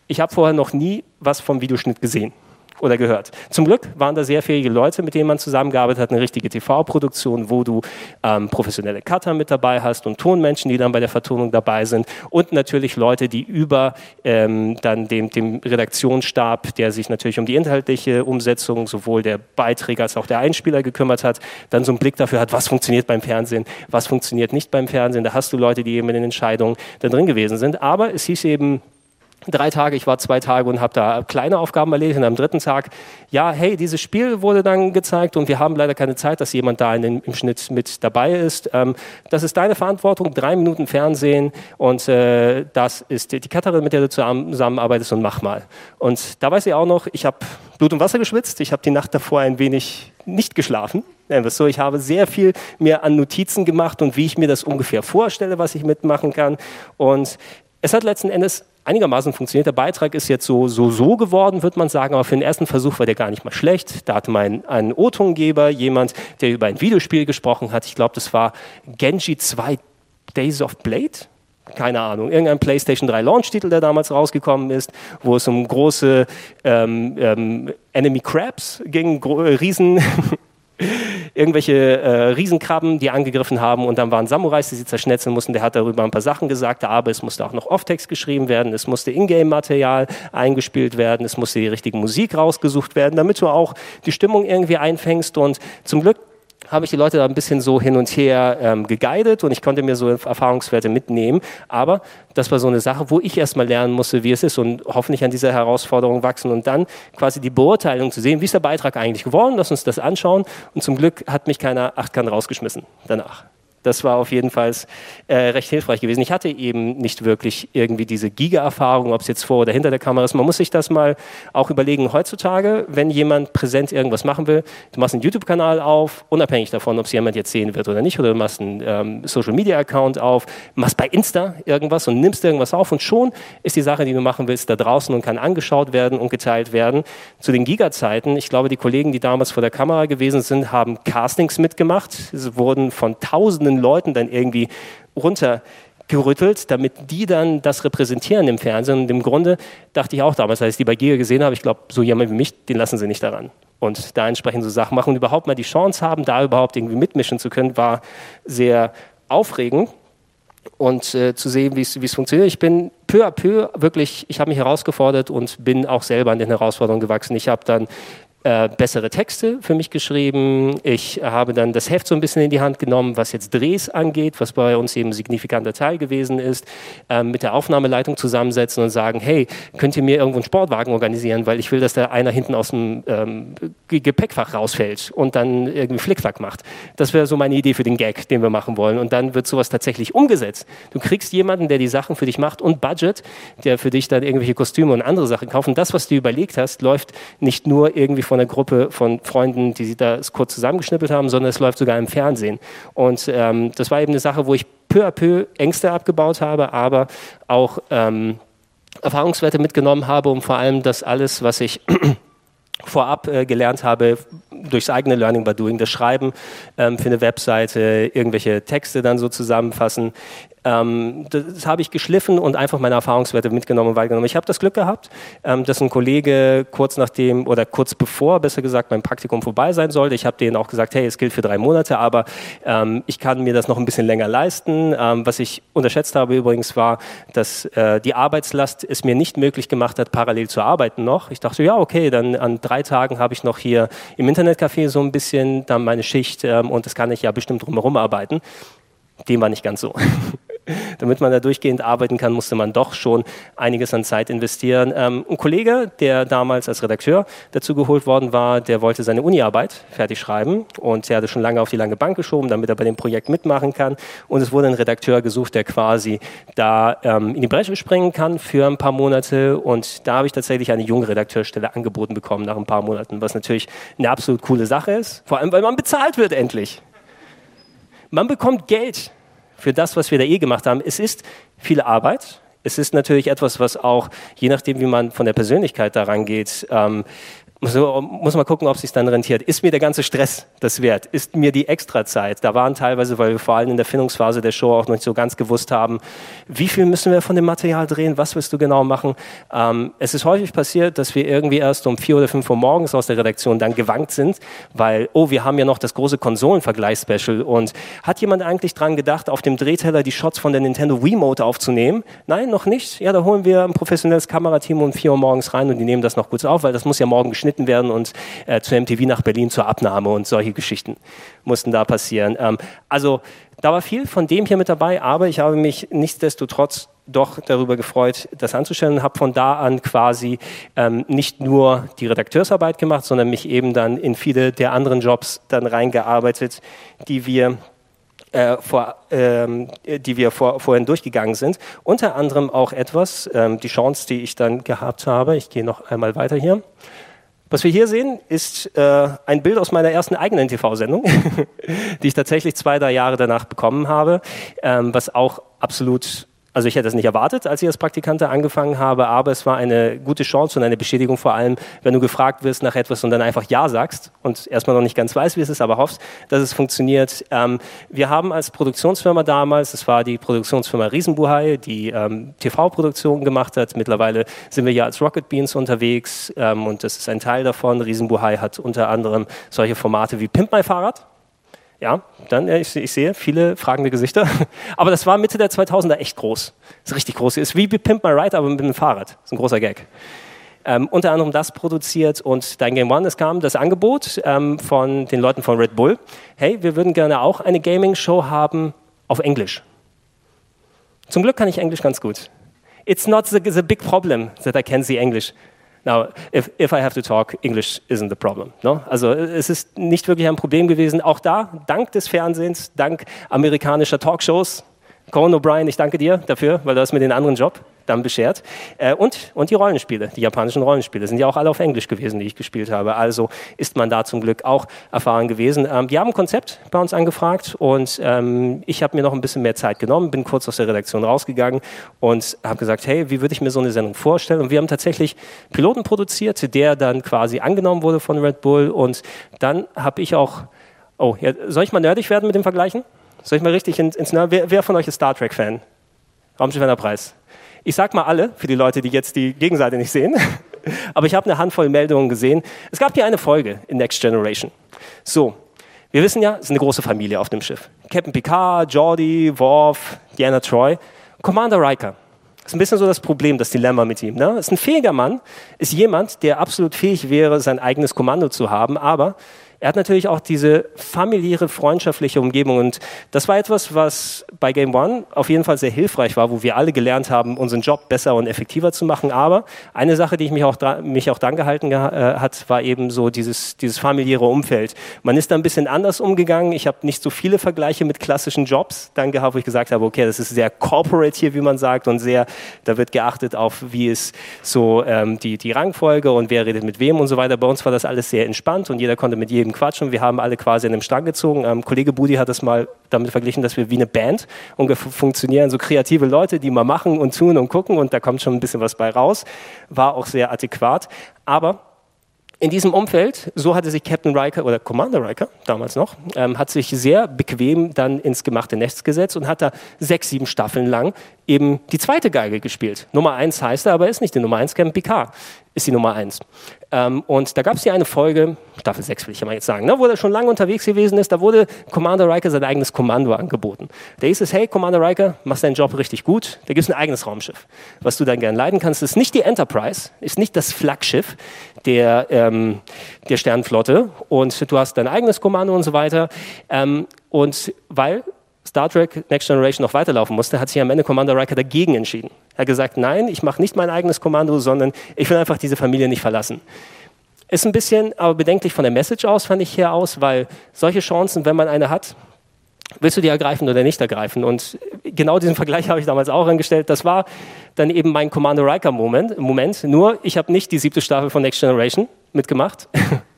Ich habe vorher noch nie was vom Videoschnitt gesehen oder gehört. Zum Glück waren da sehr fähige Leute, mit denen man zusammengearbeitet hat, eine richtige TV-Produktion, wo du ähm, professionelle Cutter mit dabei hast und Tonmenschen, die dann bei der Vertonung dabei sind und natürlich Leute, die über ähm, dann dem, dem Redaktionsstab, der sich natürlich um die inhaltliche Umsetzung sowohl der Beiträge als auch der Einspieler gekümmert hat, dann so einen Blick dafür hat, was funktioniert beim Fernsehen, was funktioniert nicht beim Fernsehen. Da hast du Leute, die eben in den Entscheidungen da drin gewesen sind. Aber es hieß eben, drei Tage, ich war zwei Tage und habe da kleine Aufgaben erledigt und am dritten Tag, ja, hey, dieses Spiel wurde dann gezeigt und wir haben leider keine Zeit, dass jemand da den, im Schnitt mit dabei ist. Ähm, das ist deine Verantwortung, drei Minuten Fernsehen und äh, das ist die Katharin, mit der du zusammenarbeitest und mach mal. Und da weiß ich auch noch, ich habe Blut und Wasser geschwitzt, ich habe die Nacht davor ein wenig nicht geschlafen. So, ich habe sehr viel mir an Notizen gemacht und wie ich mir das ungefähr vorstelle, was ich mitmachen kann. Und es hat letzten Endes einigermaßen funktioniert. Der Beitrag ist jetzt so, so, so geworden, wird man sagen, aber für den ersten Versuch war der gar nicht mal schlecht. Da hatte man einen O-Tongeber, jemand, der über ein Videospiel gesprochen hat. Ich glaube, das war Genji 2 Days of Blade. Keine Ahnung, irgendein PlayStation 3 Launch-Titel, der damals rausgekommen ist, wo es um große ähm, ähm, Enemy Crabs ging, riesen *laughs* irgendwelche äh, Riesenkrabben, die angegriffen haben und dann waren Samurais, die sie zerschnetzeln mussten. Der hat darüber ein paar Sachen gesagt, aber es musste auch noch Off-Text geschrieben werden, es musste Ingame-Material eingespielt werden, es musste die richtige Musik rausgesucht werden, damit du auch die Stimmung irgendwie einfängst. Und zum Glück habe ich die Leute da ein bisschen so hin und her ähm, geguidet und ich konnte mir so Erfahrungswerte mitnehmen. Aber das war so eine Sache, wo ich erstmal lernen musste, wie es ist und hoffentlich an dieser Herausforderung wachsen und dann quasi die Beurteilung zu sehen, wie ist der Beitrag eigentlich geworden, lass uns das anschauen. Und zum Glück hat mich keiner Achtkant rausgeschmissen danach. Das war auf jeden Fall äh, recht hilfreich gewesen. Ich hatte eben nicht wirklich irgendwie diese Giga-Erfahrung, ob es jetzt vor oder hinter der Kamera ist. Man muss sich das mal auch überlegen. Heutzutage, wenn jemand präsent irgendwas machen will, du machst einen YouTube-Kanal auf, unabhängig davon, ob es jemand jetzt sehen wird oder nicht, oder du machst einen ähm, Social-Media-Account auf, machst bei Insta irgendwas und nimmst irgendwas auf und schon ist die Sache, die du machen willst, da draußen und kann angeschaut werden und geteilt werden. Zu den Giga-Zeiten, ich glaube, die Kollegen, die damals vor der Kamera gewesen sind, haben Castings mitgemacht. Es wurden von Tausenden einzelnen Leuten dann irgendwie runtergerüttelt, damit die dann das repräsentieren im Fernsehen. Und im Grunde dachte ich auch damals, als ich die bei Giga gesehen habe, ich glaube, so jemand wie mich, den lassen sie nicht daran. Und da entsprechend so Sachen machen und überhaupt mal die Chance haben, da überhaupt irgendwie mitmischen zu können, war sehr aufregend und äh, zu sehen, wie es funktioniert. Ich bin peu à peu wirklich, ich habe mich herausgefordert und bin auch selber an den Herausforderungen gewachsen. Ich habe dann äh, bessere Texte für mich geschrieben. Ich habe dann das Heft so ein bisschen in die Hand genommen, was jetzt Drehs angeht, was bei uns eben ein signifikanter Teil gewesen ist, äh, mit der Aufnahmeleitung zusammensetzen und sagen, hey, könnt ihr mir irgendwo einen Sportwagen organisieren, weil ich will, dass da einer hinten aus dem ähm, Gepäckfach rausfällt und dann irgendwie Flickflack macht. Das wäre so meine Idee für den Gag, den wir machen wollen. Und dann wird sowas tatsächlich umgesetzt. Du kriegst jemanden, der die Sachen für dich macht und Budget, der für dich dann irgendwelche Kostüme und andere Sachen kauft. Und das, was du überlegt hast, läuft nicht nur irgendwie von einer Gruppe von Freunden, die sich da kurz zusammengeschnippelt haben, sondern es läuft sogar im Fernsehen. Und ähm, das war eben eine Sache, wo ich peu à peu Ängste abgebaut habe, aber auch ähm, Erfahrungswerte mitgenommen habe, um vor allem das alles, was ich *clears throat* vorab äh, gelernt habe, durchs eigene Learning by Doing, das Schreiben ähm, für eine Webseite, irgendwelche Texte dann so zusammenfassen, ähm, das habe ich geschliffen und einfach meine Erfahrungswerte mitgenommen und wahrgenommen. Ich habe das Glück gehabt, ähm, dass ein Kollege kurz nachdem oder kurz bevor, besser gesagt, mein Praktikum vorbei sein sollte, ich habe denen auch gesagt, hey, es gilt für drei Monate, aber ähm, ich kann mir das noch ein bisschen länger leisten. Ähm, was ich unterschätzt habe übrigens war, dass äh, die Arbeitslast es mir nicht möglich gemacht hat, parallel zu arbeiten noch. Ich dachte, ja, okay, dann an drei Tagen habe ich noch hier im Internetcafé so ein bisschen dann meine Schicht ähm, und das kann ich ja bestimmt drumherum arbeiten. Dem war nicht ganz so. *laughs* *laughs* damit man da durchgehend arbeiten kann, musste man doch schon einiges an Zeit investieren. Ähm, ein Kollege, der damals als Redakteur dazu geholt worden war, der wollte seine Uniarbeit fertig schreiben und der hatte schon lange auf die lange Bank geschoben, damit er bei dem Projekt mitmachen kann. Und es wurde ein Redakteur gesucht, der quasi da ähm, in die Bresche springen kann für ein paar Monate. Und da habe ich tatsächlich eine junge Redakteurstelle angeboten bekommen nach ein paar Monaten, was natürlich eine absolut coole Sache ist. Vor allem, weil man bezahlt wird endlich. Man bekommt Geld für das, was wir da eh gemacht haben. Es ist viel Arbeit. Es ist natürlich etwas, was auch, je nachdem, wie man von der Persönlichkeit daran geht, ähm, muss, muss man gucken, ob es sich dann rentiert. Ist mir der ganze Stress das wert? Ist mir die Extrazeit? Da waren teilweise, weil wir vor allem in der Findungsphase der Show auch noch nicht so ganz gewusst haben, wie viel müssen wir von dem Material drehen? Was willst du genau machen? Ähm, es ist häufig passiert, dass wir irgendwie erst um vier oder fünf Uhr morgens aus der Redaktion dann gewankt sind, weil, oh, wir haben ja noch das große Konsolenvergleichsspecial und hat jemand eigentlich dran gedacht, auf dem Drehteller die Shots von der Nintendo Wiimote aufzunehmen? Nein, noch nicht. Ja, da holen wir ein professionelles Kamerateam um vier Uhr morgens rein und die nehmen das noch kurz auf, weil das muss ja morgen geschnitten geschnitten werden und äh, zu MTV nach Berlin zur Abnahme und solche Geschichten mussten da passieren. Ähm, also da war viel von dem hier mit dabei, aber ich habe mich nichtsdestotrotz doch darüber gefreut, das anzustellen und habe von da an quasi ähm, nicht nur die Redakteursarbeit gemacht, sondern mich eben dann in viele der anderen Jobs dann reingearbeitet, die wir äh, vor, ähm, die wir vor, vorhin durchgegangen sind. Unter anderem auch etwas, ähm, die Chance, die ich dann gehabt habe. Ich gehe noch einmal weiter hier. Was wir hier sehen, ist äh, ein Bild aus meiner ersten eigenen TV-Sendung, *laughs* die ich tatsächlich zwei, drei Jahre danach bekommen habe, ähm, was auch absolut Also ich hätte es nicht erwartet, als ich als Praktikant angefangen habe, aber es war eine gute Chance und eine Bestätigung vor allem, wenn du gefragt wirst nach etwas und dann einfach Ja sagst und erstmal noch nicht ganz weißt, wie es ist, aber hoffst, dass es funktioniert. Ähm, wir haben als Produktionsfirma damals, das war die Produktionsfirma Riesenbuhai, die ähm, TV-Produktionen gemacht hat. Mittlerweile sind wir ja als Rocket Beans unterwegs ähm, und das ist ein Teil davon. Riesenbuhai hat unter anderem solche Formate wie Pimp My Fahrrad ja, dann, ich, ich, sehe viele fragende Gesichter. *laughs* Aber das war Mitte der 2000er echt groß. Das ist richtig groß. Ist wie Pimp My Ride, aber mit einem Fahrrad. Das ist ein großer Gag. Ähm, unter anderem das produziert und Dein Game One, es kam das Angebot ähm, von den Leuten von Red Bull. Hey, wir würden gerne auch eine Gaming-Show haben auf Englisch. Zum Glück kann ich Englisch ganz gut. It's not the, the big problem that I can see English. Now, if, if I have to talk, English isn't the problem. No? Also es ist nicht wirklich ein Problem gewesen. Auch da, dank des Fernsehens, dank amerikanischer Talkshows, Conan O'Brien, ich danke dir dafür, weil du hast mir den anderen Job dann beschert. Äh, und, und die Rollenspiele, die japanischen Rollenspiele, sind ja auch alle auf Englisch gewesen, die ich gespielt habe. Also ist man da zum Glück auch erfahren gewesen. Ähm, die haben ein Konzept bei uns angefragt und ähm, ich habe mir noch ein bisschen mehr Zeit genommen, bin kurz aus der Redaktion rausgegangen und habe gesagt, hey, wie würde ich mir so eine Sendung vorstellen? Und wir haben tatsächlich Piloten produziert, der dann quasi angenommen wurde von Red Bull und dann habe ich auch, oh, ja, soll ich mal nerdig werden mit dem Vergleichen? Soll ich mal richtig ins, ins wer, wer von euch ist Star Trek-Fan? Raumschiff Preis. Ich sag mal alle, für die Leute, die jetzt die Gegenseite nicht sehen. *laughs* Aber ich habe eine Handvoll Meldungen gesehen. Es gab hier eine Folge in Next Generation. So, wir wissen ja, es ist eine große Familie auf dem Schiff. Captain Picard, Geordi, Worf, Diana Troy, Commander Riker. Ist ein bisschen so das Problem, das Dilemma mit ihm. Ne? Ist ein fähiger Mann, ist jemand, der absolut fähig wäre, sein eigenes Kommando zu haben, aber er hat natürlich auch diese familiäre, freundschaftliche Umgebung. Und das war etwas, was bei Game One auf jeden Fall sehr hilfreich war, wo wir alle gelernt haben, unseren Job besser und effektiver zu machen. Aber eine Sache, die ich mich auch, mich auch dran gehalten äh, hat, war eben so dieses, dieses familiäre Umfeld. Man ist da ein bisschen anders umgegangen. Ich habe nicht so viele Vergleiche mit klassischen Jobs dann gehabt, wo ich gesagt habe, okay, das ist sehr corporate hier, wie man sagt, und sehr, da wird geachtet auf, wie ist so ähm, die, die Rangfolge und wer redet mit wem und so weiter. Bei uns war das alles sehr entspannt und jeder konnte mit jedem Quatsch und wir haben alle quasi in einem Strang gezogen. Ähm, Kollege Budi hat es mal damit verglichen, dass wir wie eine Band ungefähr funktionieren, so kreative Leute, die mal machen und tun und gucken und da kommt schon ein bisschen was bei raus. War auch sehr adäquat. Aber in diesem Umfeld, so hatte sich Captain Riker oder Commander Riker damals noch, ähm, hat sich sehr bequem dann ins gemachte Nest gesetzt und hat da sechs, sieben Staffeln lang eben die zweite Geige gespielt. Nummer eins heißt er, aber er ist nicht die Nummer eins, Captain Picard ist die Nummer eins. Ähm, und da gab es hier eine Folge, Staffel 6 will ich ja mal jetzt sagen, ne, wo er schon lange unterwegs gewesen ist, da wurde Commander Riker sein eigenes Kommando angeboten. Da hieß es, hey Commander Riker, machst deinen Job richtig gut, da gibt es ein eigenes Raumschiff. Was du dann gern leiten kannst, ist nicht die Enterprise, ist nicht das Flaggschiff der, ähm, der Sternenflotte und du hast dein eigenes Kommando und so weiter. Ähm, und weil Star Trek Next Generation noch weiterlaufen musste, hat sich am Ende Commander Riker dagegen entschieden. Er hat gesagt, nein, ich mache nicht mein eigenes Kommando, sondern ich will einfach diese Familie nicht verlassen. Ist ein bisschen aber bedenklich von der Message aus, fand ich hier aus, weil solche Chancen, wenn man eine hat, willst du die ergreifen oder nicht ergreifen? Und genau diesen Vergleich habe ich damals auch angestellt. Das war dann eben mein Commander Riker Moment. Moment. Nur, ich habe nicht die siebte Staffel von Next Generation mitgemacht. *laughs*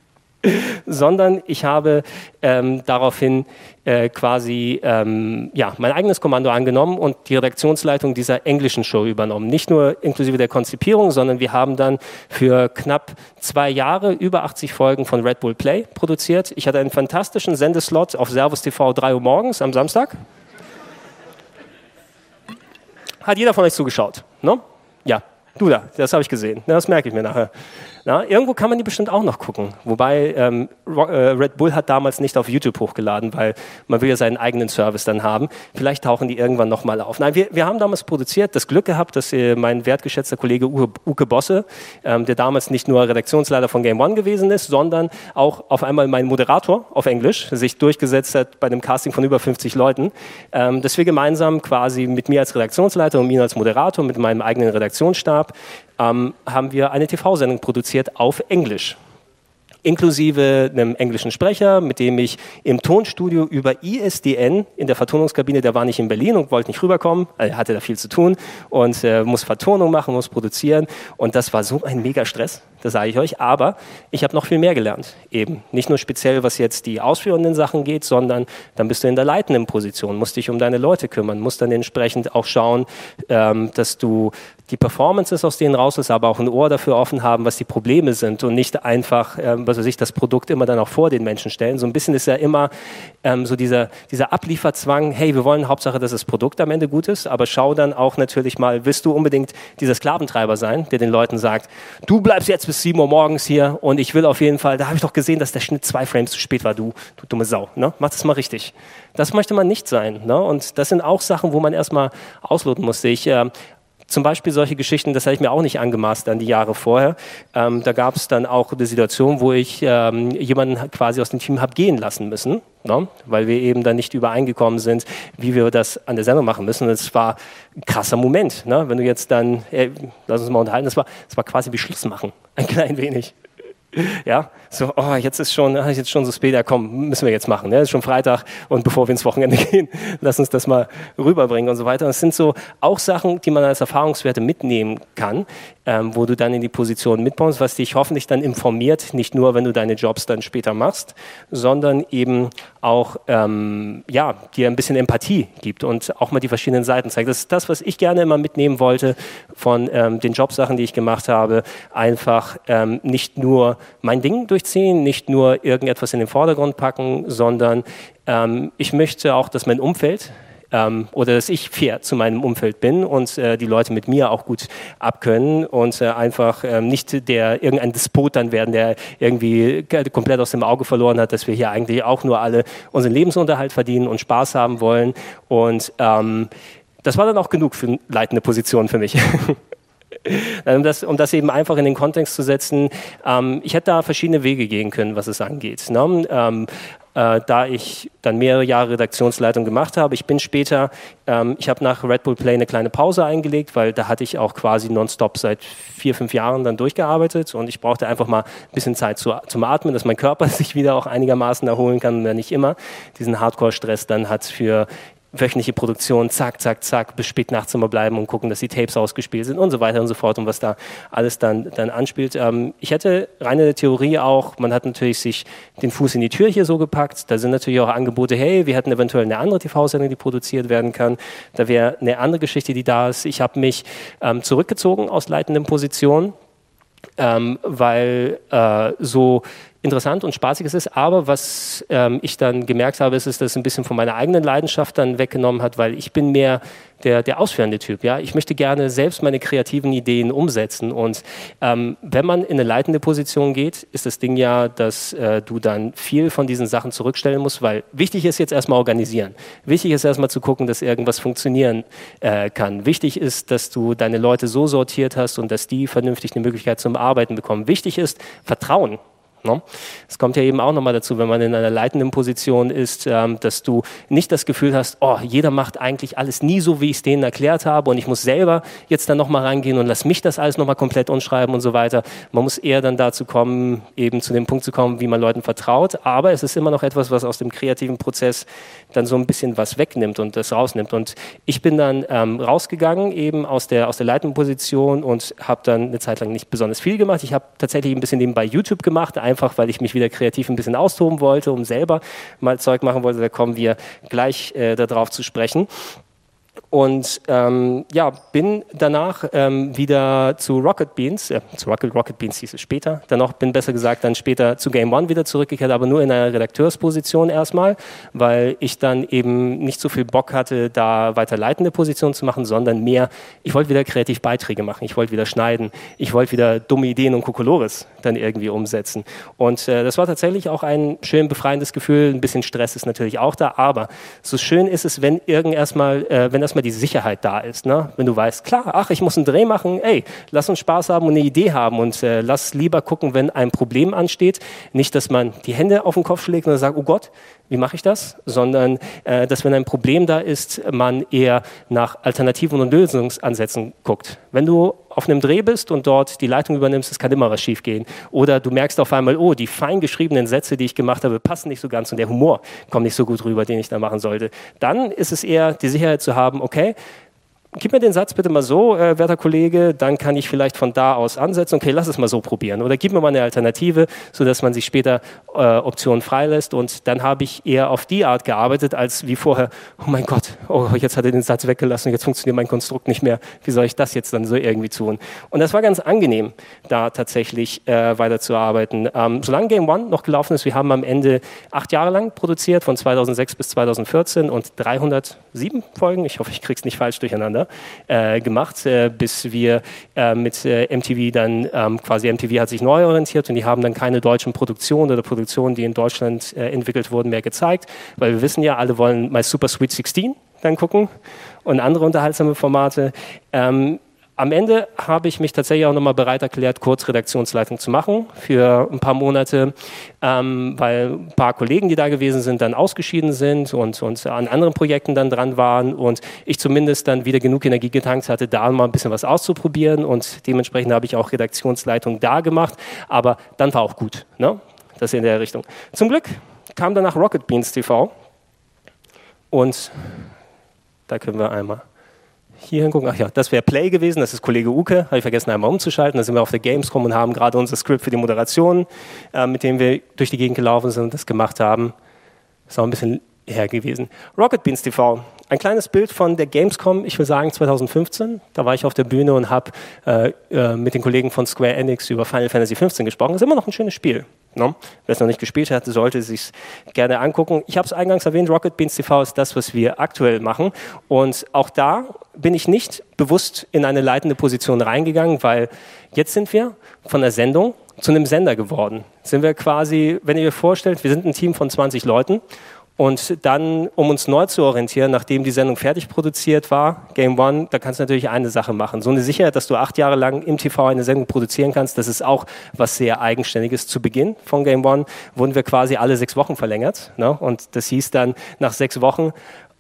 sondern ich habe ähm, daraufhin äh, quasi ähm, ja, mein eigenes Kommando angenommen und die Redaktionsleitung dieser englischen Show übernommen. Nicht nur inklusive der Konzipierung, sondern wir haben dann für knapp zwei Jahre über 80 Folgen von Red Bull Play produziert. Ich hatte einen fantastischen Sendeslot auf Servus TV 3 Uhr morgens am Samstag. Hat jeder von euch zugeschaut? No? Ja, du da, das habe ich gesehen. Das merke ich mir nachher. Na, irgendwo kann man die bestimmt auch noch gucken. Wobei ähm, äh, Red Bull hat damals nicht auf YouTube hochgeladen, weil man will ja seinen eigenen Service dann haben. Vielleicht tauchen die irgendwann nochmal auf. Nein, wir, wir haben damals produziert, das Glück gehabt, dass äh, mein wertgeschätzter Kollege Uke, Uke Bosse, ähm, der damals nicht nur Redaktionsleiter von Game One gewesen ist, sondern auch auf einmal mein Moderator auf Englisch sich durchgesetzt hat bei einem Casting von über 50 Leuten, ähm, dass wir gemeinsam quasi mit mir als Redaktionsleiter und mir als Moderator mit meinem eigenen Redaktionsstab ähm, haben wir eine TV-Sendung produziert auf Englisch. inklusive einem englischen Sprecher, mit dem ich im Tonstudio über ISDN in der Vertonungskabine, der war nicht in Berlin und wollte nicht rüberkommen, er hatte da viel zu tun und äh, muss Vertonung machen, muss produzieren. Und das war so ein mega Stress, das sage ich euch, aber ich habe noch viel mehr gelernt, eben nicht nur speziell, was jetzt die ausführenden Sachen geht, sondern dann bist du in der leitenden Position, musst dich um deine Leute kümmern, musst dann entsprechend auch schauen, ähm, dass du die Performances aus denen raus ist, aber auch ein Ohr dafür offen haben, was die Probleme sind und nicht einfach, ähm, was weiß ich, das Produkt immer dann auch vor den Menschen stellen. So ein bisschen ist ja immer ähm, so dieser, dieser Ablieferzwang, hey, wir wollen Hauptsache, dass das Produkt am Ende gut ist, aber schau dann auch natürlich mal, willst du unbedingt dieser Sklaventreiber sein, der den Leuten sagt, du bleibst jetzt bis 7 Uhr morgens hier und ich will auf jeden Fall, da habe ich doch gesehen, dass der Schnitt zwei Frames zu spät war, du, du dumme Sau, ne? mach das mal richtig. Das möchte man nicht sein. Ne? Und das sind auch Sachen, wo man erstmal ausloten musste. Ich äh, zum Beispiel solche Geschichten, das habe ich mir auch nicht angemaßt dann die Jahre vorher. Ähm, da gab es dann auch eine Situation, wo ich ähm, jemanden quasi aus dem Team habe gehen lassen müssen, ne? weil wir eben dann nicht übereingekommen sind, wie wir das an der Sendung machen müssen. Und es war ein krasser Moment, ne? wenn du jetzt dann, äh, lass uns mal unterhalten, das war, das war quasi wie Schluss machen, *laughs* ein klein wenig. Ja, so, oh, jetzt ist schon, ah, jetzt schon so spät, komm, müssen wir jetzt machen. Ne? Es ist schon Freitag und bevor wir ins Wochenende *laughs* gehen, lass uns das mal rüberbringen und so weiter. Das sind so auch Sachen, die man als Erfahrungswerte mitnehmen kann, ähm, wo du dann in die Position mitbaust, was dich hoffentlich dann informiert, nicht nur, wenn du deine Jobs dann später machst, sondern eben auch ähm, ja, dir ein bisschen Empathie gibt und auch mal die verschiedenen Seiten zeigt. Das ist das, was ich gerne immer mitnehmen wollte von ähm, den Jobsachen, die ich gemacht habe. Einfach ähm, nicht nur mein Ding durchziehen, nicht nur irgendetwas in den Vordergrund packen, sondern ähm, ich möchte auch, dass mein Umfeld ähm, oder dass ich fair zu meinem Umfeld bin und äh, die Leute mit mir auch gut abkönnen und äh, einfach äh, nicht der irgendein Despot dann werden, der irgendwie komplett aus dem Auge verloren hat, dass wir hier eigentlich auch nur alle unseren Lebensunterhalt verdienen und Spaß haben wollen. Und ähm, das war dann auch genug für leitende Position für mich. *laughs* um, *laughs* das, um das eben einfach in den Kontext zu setzen, ähm, ich hätte da verschiedene Wege gehen können, was es angeht. Ne? Ähm, äh, da ich dann mehrere Jahre Redaktionsleitung gemacht habe. Ich bin später, ähm, ich habe nach Red Bull Play eine kleine Pause eingelegt, weil da hatte ich auch quasi nonstop seit vier, fünf Jahren dann durchgearbeitet und ich brauchte einfach mal ein bisschen Zeit zu, zum Atmen, dass mein Körper *laughs* sich wieder auch einigermaßen erholen kann und er nicht immer diesen Hardcore-Stress dann hat für wöchentliche Produktion, zack, zack, zack, bis spät nachts immer bleiben und gucken, dass die Tapes ausgespielt sind und so weiter und so fort und was da alles dann, dann anspielt. Ähm, ich hätte reine Theorie auch, man hat natürlich sich den Fuß in die Tür hier so gepackt, da sind natürlich auch Angebote, hey, wir hätten eventuell eine andere TV-Sendung, die produziert werden kann, da wäre eine andere Geschichte, die da ist. Ich habe mich ähm, zurückgezogen aus leitenden Positionen, ähm, weil äh, so interessant und spaßig es ist. Aber was ähm, ich dann gemerkt habe, ist, dass das ein bisschen von meiner eigenen Leidenschaft dann weggenommen hat, weil ich bin mehr der, der ausführende Typ. Ja? Ich möchte gerne selbst meine kreativen Ideen umsetzen. Und ähm, wenn man in eine leitende Position geht, ist das Ding ja, dass äh, du dann viel von diesen Sachen zurückstellen musst, weil wichtig ist jetzt erstmal organisieren. Wichtig ist erstmal zu gucken, dass irgendwas funktionieren äh, kann. Wichtig ist, dass du deine Leute so sortiert hast und dass die vernünftig eine Möglichkeit zum Arbeiten bekommen. Wichtig ist Vertrauen. Ne? Es kommt ja eben auch nochmal dazu, wenn man in einer leitenden Position ist, ähm, dass du nicht das Gefühl hast, oh, jeder macht eigentlich alles nie so, wie ich es denen erklärt habe und ich muss selber jetzt dann nochmal reingehen und lass mich das alles nochmal komplett umschreiben und so weiter. Man muss eher dann dazu kommen, eben zu dem Punkt zu kommen, wie man Leuten vertraut, aber es ist immer noch etwas, was aus dem kreativen Prozess dann so ein bisschen was wegnimmt und das rausnimmt. Und ich bin dann ähm, rausgegangen eben aus der, aus der leitenden Position und habe dann eine Zeit lang nicht besonders viel gemacht. Ich habe tatsächlich ein bisschen nebenbei YouTube gemacht, einfach weil ich mich wieder kreativ ein bisschen austoben wollte, um selber mal Zeug machen wollte. Da kommen wir gleich äh, darauf zu sprechen. Und ähm, ja, bin danach ähm, wieder zu Rocket Beans, äh, zu Rocket, Rocket Beans hieß es später, dann noch, bin besser gesagt dann später zu Game One wieder zurückgekehrt, aber nur in einer Redakteursposition erstmal, weil ich dann eben nicht so viel Bock hatte, da weiter leitende Position zu machen, sondern mehr, ich wollte wieder kreativ Beiträge machen, ich wollte wieder schneiden, ich wollte wieder dumme Ideen und Kokolores dann irgendwie umsetzen. Und äh, das war tatsächlich auch ein schön befreiendes Gefühl, ein bisschen Stress ist natürlich auch da, aber so schön ist es, wenn irgend erstmal, äh, wenn erstmal die Sicherheit da ist. Ne? Wenn du weißt, klar, ach, ich muss einen Dreh machen, ey, lass uns Spaß haben und eine Idee haben und äh, lass lieber gucken, wenn ein Problem ansteht. Nicht, dass man die Hände auf den Kopf schlägt und sagt, oh Gott, wie mache ich das, sondern äh, dass wenn ein Problem da ist, man eher nach Alternativen und Lösungsansätzen guckt. Wenn du auf einem Dreh bist und dort die Leitung übernimmst, es kann immer was schiefgehen. Oder du merkst auf einmal, oh, die fein geschriebenen Sätze, die ich gemacht habe, passen nicht so ganz und der Humor kommt nicht so gut rüber, den ich da machen sollte. Dann ist es eher die Sicherheit zu haben, okay, gib mir den Satz bitte mal so, äh, werter Kollege, dann kann ich vielleicht von da aus ansetzen. Okay, lass es mal so probieren. Oder gib mir mal eine Alternative, sodass man sich später äh, Optionen freilässt. Und dann habe ich eher auf die Art gearbeitet, als wie vorher, oh mein Gott, oh, jetzt hat er den Satz weggelassen, jetzt funktioniert mein Konstrukt nicht mehr. Wie soll ich das jetzt dann so irgendwie tun? Und das war ganz angenehm, da tatsächlich äh, weiterzuarbeiten. Ähm, solange Game One noch gelaufen ist, wir haben am Ende acht Jahre lang produziert, von 2006 bis 2014 und 307 Folgen. Ich hoffe, ich kriege es nicht falsch durcheinander äh, gemacht, äh, bis wir äh, mit äh, MTV dann ähm, quasi MTV hat sich neu orientiert und die haben dann keine deutschen Produktionen oder Produktionen, die in Deutschland äh, entwickelt wurden, mehr gezeigt, weil wir wissen ja, alle wollen mal Super Sweet 16 dann gucken und andere unterhaltsame Formate. Ähm, am Ende habe ich mich tatsächlich auch nochmal bereit erklärt, kurz Redaktionsleitung zu machen für ein paar Monate, ähm, weil ein paar Kollegen, die da gewesen sind, dann ausgeschieden sind und, und an anderen Projekten dann dran waren und ich zumindest dann wieder genug Energie getankt hatte, da mal ein bisschen was auszuprobieren und dementsprechend habe ich auch Redaktionsleitung da gemacht, aber dann war auch gut, ne? das in der Richtung. Zum Glück kam danach Rocket Beans TV und da können wir einmal hier hingucken. Ach ja, das wäre Play gewesen, das ist Kollege Uke, habe ich vergessen einmal umzuschalten. Da sind wir auf der Gamescom und haben gerade unser Skript für die Moderation, äh, mit dem wir durch die Gegend gelaufen sind und das gemacht haben. Ist auch ein bisschen her gewesen. Rocket Beans TV, ein kleines Bild von der Gamescom, ich will sagen 2015. Da war ich auf der Bühne und habe äh, äh, mit den Kollegen von Square Enix über Final Fantasy 15 gesprochen. Das ist immer noch ein schönes Spiel. No? Ne? Wer es noch nicht gespielt hat, sollte es sich gerne angucken. Ich habe es eingangs erwähnt, Rocket Beans TV ist das, was wir aktuell machen. Und auch da bin ich nicht bewusst in eine leitende Position reingegangen, weil jetzt sind wir von der Sendung zu einem Sender geworden. Sind wir quasi, wenn ihr euch vorstellt, wir sind ein Team von 20 Leuten und dann, um uns neu zu orientieren, nachdem die Sendung fertig produziert war, Game One, da kannst du natürlich eine Sache machen. So eine Sicherheit, dass du acht Jahre lang im TV eine Sendung produzieren kannst, das ist auch was sehr Eigenständiges. Zu Beginn von Game One wurden wir quasi alle sechs Wochen verlängert. Ne? Und das hieß dann, nach sechs Wochen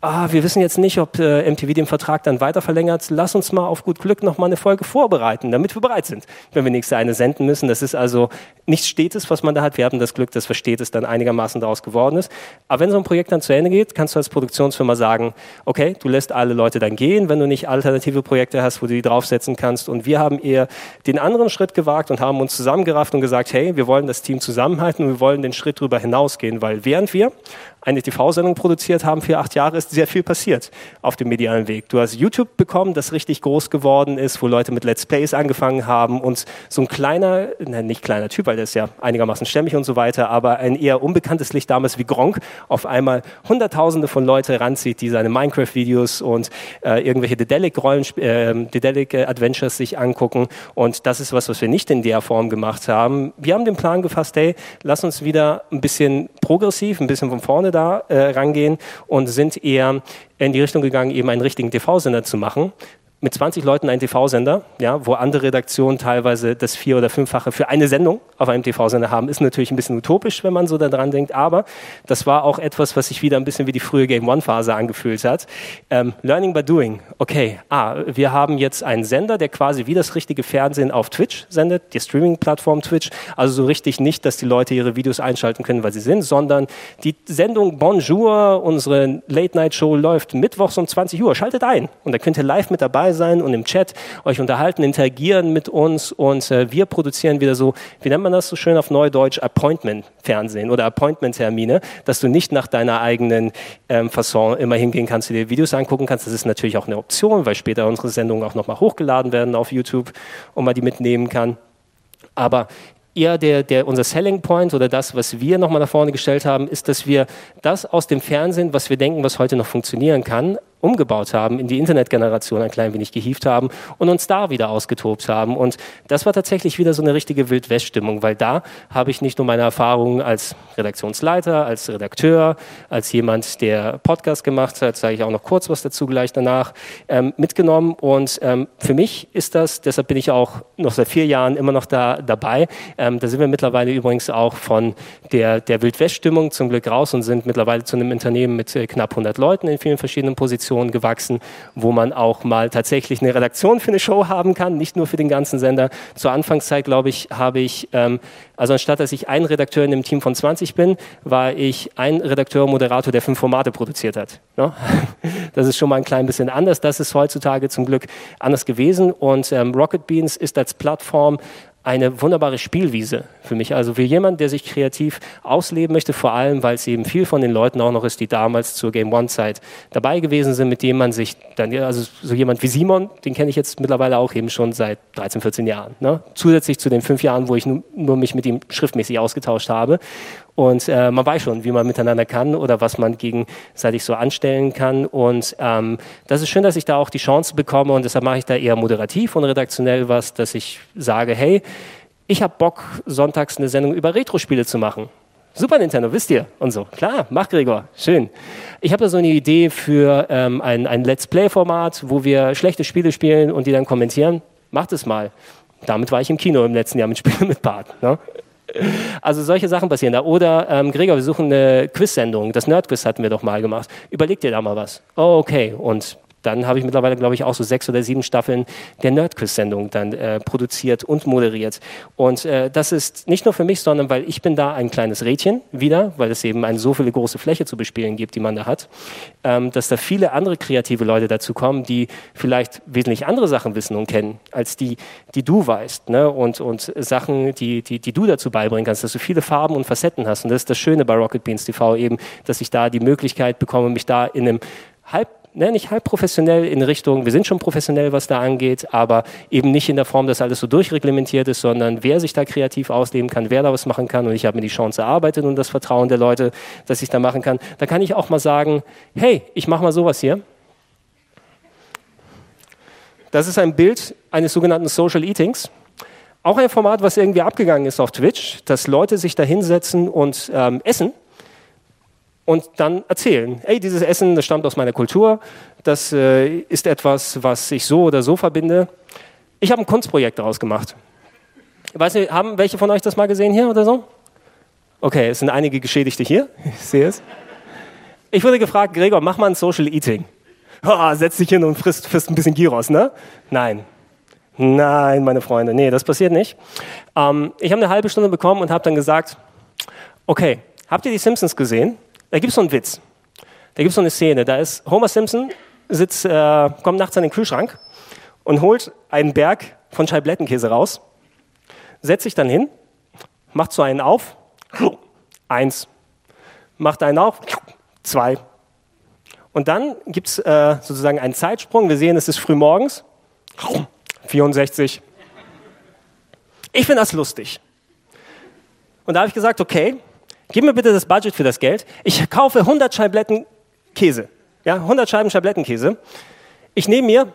ah, wir wissen jetzt nicht, ob äh, MTV den Vertrag dann weiter verlängert. Lass uns mal auf gut Glück noch mal eine Folge vorbereiten, damit wir bereit sind, wenn wir nächste eine senden müssen. Das ist also nichts Stetes, was man da hat. Wir haben das Glück, dass Verstetes dann einigermaßen daraus geworden ist. Aber wenn so ein Projekt dann zu Ende geht, kannst du als Produktionsfirma sagen, okay, du lässt alle Leute dann gehen, wenn du nicht alternative Projekte hast, wo du die draufsetzen kannst. Und wir haben eher den anderen Schritt gewagt und haben uns zusammengerafft und gesagt, hey, wir wollen das Team zusammenhalten und wir wollen den Schritt darüber hinausgehen, weil während wir eine TV-Sendung produziert haben für acht Jahre, ist sehr viel passiert auf dem medialen Weg. Du hast YouTube bekommen, das richtig groß geworden ist, wo Leute mit Let's Plays angefangen haben und so ein kleiner, nein, nicht kleiner Typ, weil der ist ja einigermaßen stämmig und so weiter, aber ein eher unbekanntes Licht damals wie Gronk auf einmal Hunderttausende von Leute ranzieht, die seine Minecraft-Videos und äh, irgendwelche Dedelic-Rollen, äh, Dedelic-Adventures sich angucken und das ist was, was wir nicht in der Form gemacht haben. Wir haben den Plan gefasst, hey, lass uns wieder ein bisschen progressiv, ein bisschen von vorne da äh, rangehen und sind eher in die Richtung gegangen, eben einen richtigen TV-Sender zu machen mit 20 Leuten einen TV-Sender, ja, wo andere Redaktionen teilweise das vier- oder fünffache für eine Sendung auf einem TV-Sender haben, ist natürlich ein bisschen utopisch, wenn man so daran denkt. Aber das war auch etwas, was sich wieder ein bisschen wie die frühe Game One-Phase angefühlt hat. Ähm, Learning by Doing. Okay, ah, wir haben jetzt einen Sender, der quasi wie das richtige Fernsehen auf Twitch sendet, die Streaming-Plattform Twitch. Also so richtig nicht, dass die Leute ihre Videos einschalten können, weil sie sind, sondern die Sendung Bonjour, unsere Late-Night-Show läuft mittwochs um 20 Uhr. Schaltet ein und dann könnt ihr live mit dabei sein und im Chat euch unterhalten, interagieren mit uns und äh, wir produzieren wieder so, wie nennt man das so schön auf Neudeutsch, Appointment-Fernsehen oder Appointment-Termine, dass du nicht nach deiner eigenen ähm, Fasson immer hingehen kannst, dir Videos angucken kannst. Das ist natürlich auch eine Option, weil später unsere Sendungen auch nochmal hochgeladen werden auf YouTube und man die mitnehmen kann. Aber eher der, der, unser Selling Point oder das, was wir nochmal nach vorne gestellt haben, ist, dass wir das aus dem Fernsehen, was wir denken, was heute noch funktionieren kann, umgebaut haben, in die Internetgeneration ein klein wenig gehievt haben und uns da wieder ausgetobt haben. Und das war tatsächlich wieder so eine richtige Wildwest-Stimmung, weil da habe ich nicht nur meine Erfahrungen als Redaktionsleiter, als Redakteur, als jemand, der Podcast gemacht hat, sage ich auch noch kurz was dazu gleich danach, ähm, mitgenommen. Und ähm, für mich ist das, deshalb bin ich auch noch seit vier Jahren immer noch da dabei. Ähm, da sind wir mittlerweile übrigens auch von der, der Wildwest-Stimmung zum Glück raus und sind mittlerweile zu einem Unternehmen mit äh, knapp 100 Leuten in vielen verschiedenen Positionen gewachsen, wo man auch mal tatsächlich eine Redaktion für eine Show haben kann, nicht nur für den ganzen Sender. Zur Anfangszeit, glaube ich, habe ich, ähm, also anstatt dass ich ein Redakteur in einem Team von 20 bin, war ich ein Redakteur, Moderator, der fünf Formate produziert hat. Ne? *laughs* Das ist schon mal ein klein bisschen anders. Das ist heutzutage zum Glück anders gewesen. Und ähm, Rocket Beans ist als Plattform eine wunderbare Spielwiese für mich. Also für jemand, der sich kreativ ausleben möchte, vor allem, weil es eben viel von den Leuten auch noch ist, die damals zur Game One-Zeit dabei gewesen sind, mit dem man sich dann, also so jemand wie Simon, den kenne ich jetzt mittlerweile auch eben schon seit 13, 14 Jahren. Ne? Zusätzlich zu den fünf Jahren, wo ich nur, nur mich mit ihm schriftmäßig ausgetauscht habe. Und äh, man weiß schon, wie man miteinander kann oder was man gegenseitig so anstellen kann. Und ähm, das ist schön, dass ich da auch die Chance bekomme und deshalb mache ich da eher moderativ und redaktionell was, dass ich sage, hey, ich habe Bock, sonntags eine Sendung über Retro-Spiele zu machen. Super Nintendo, wisst ihr? Und so. Klar, mach Gregor, schön. Ich habe da so eine Idee für ähm, ein, ein Let's Play-Format, wo wir schlechte Spiele spielen und die dann kommentieren. Macht es mal. Damit war ich im Kino im letzten Jahr mit Spielen mit Bart. Ne? Also solche Sachen passieren da. Oder, ähm, Gregor, wir suchen eine Quiz-Sendung. Das Nerdquiz hatten wir doch mal gemacht. Überleg dir da mal was. Oh, okay. Und dann habe ich mittlerweile, glaube ich, auch so sechs oder sieben Staffeln der Nerdquiz-Sendung dann äh, produziert und moderiert. Und äh, das ist nicht nur für mich, sondern weil ich bin da ein kleines Rädchen wieder, weil es eben eine so viele große Fläche zu bespielen gibt, die man da hat, ähm, dass da viele andere kreative Leute dazu kommen, die vielleicht wesentlich andere Sachen wissen und kennen, als die, die du weißt. Ne? Und, und Sachen, die, die, die du dazu beibringen kannst, dass du viele Farben und Facetten hast. Und das ist das Schöne bei Rocket Beans TV eben, dass ich da die Möglichkeit bekomme, mich da in einem halb ne, nicht halb professionell in Richtung, wir sind schon professionell, was da angeht, aber eben nicht in der Form, dass alles so durchreglementiert ist, sondern wer sich da kreativ ausleben kann, wer da was machen kann und ich habe mir die Chance erarbeitet und das Vertrauen der Leute, dass ich da machen kann, da kann ich auch mal sagen, hey, ich mache mal sowas hier. Das ist ein Bild eines sogenannten Social Eatings. Auch ein Format, was irgendwie abgegangen ist auf Twitch, dass Leute sich da hinsetzen und ähm, essen und dann erzählen, hey, dieses Essen, das stammt aus meiner Kultur, das äh, ist etwas, was ich so oder so verbinde. Ich habe ein Kunstprojekt daraus gemacht. Ich weiß haben welche von euch das mal gesehen hier oder so? Okay, es sind einige Geschädigte hier, *laughs* ich sehe es. Ich wurde gefragt, Gregor, mach mal ein Social Eating. Oh, setz dich hin und frisst, frisst ein bisschen Gyros, ne? Nein. Nein, meine Freunde, nee, das passiert nicht. Ähm, ich habe eine halbe Stunde bekommen und habe dann gesagt, okay, habt ihr die Simpsons gesehen? Da gibt es so einen Witz. Da gibt es so eine Szene. Da ist Homer Simpson, sitzt, äh, kommt nachts an den Kühlschrank und holt einen Berg von Scheiblettenkäse raus, setzt sich dann hin, macht so einen auf, eins, macht einen auf, zwei. Und dann gibt es äh, sozusagen einen Zeitsprung. Wir sehen, es ist früh morgens, 64. Ich finde das lustig. Und da habe ich gesagt, okay, Gib mir bitte das Budget für das Geld. Ich kaufe 100 Scheibletten Käse. Ja, 100 Scheiben Scheiblettenkäse. Ich nehme mir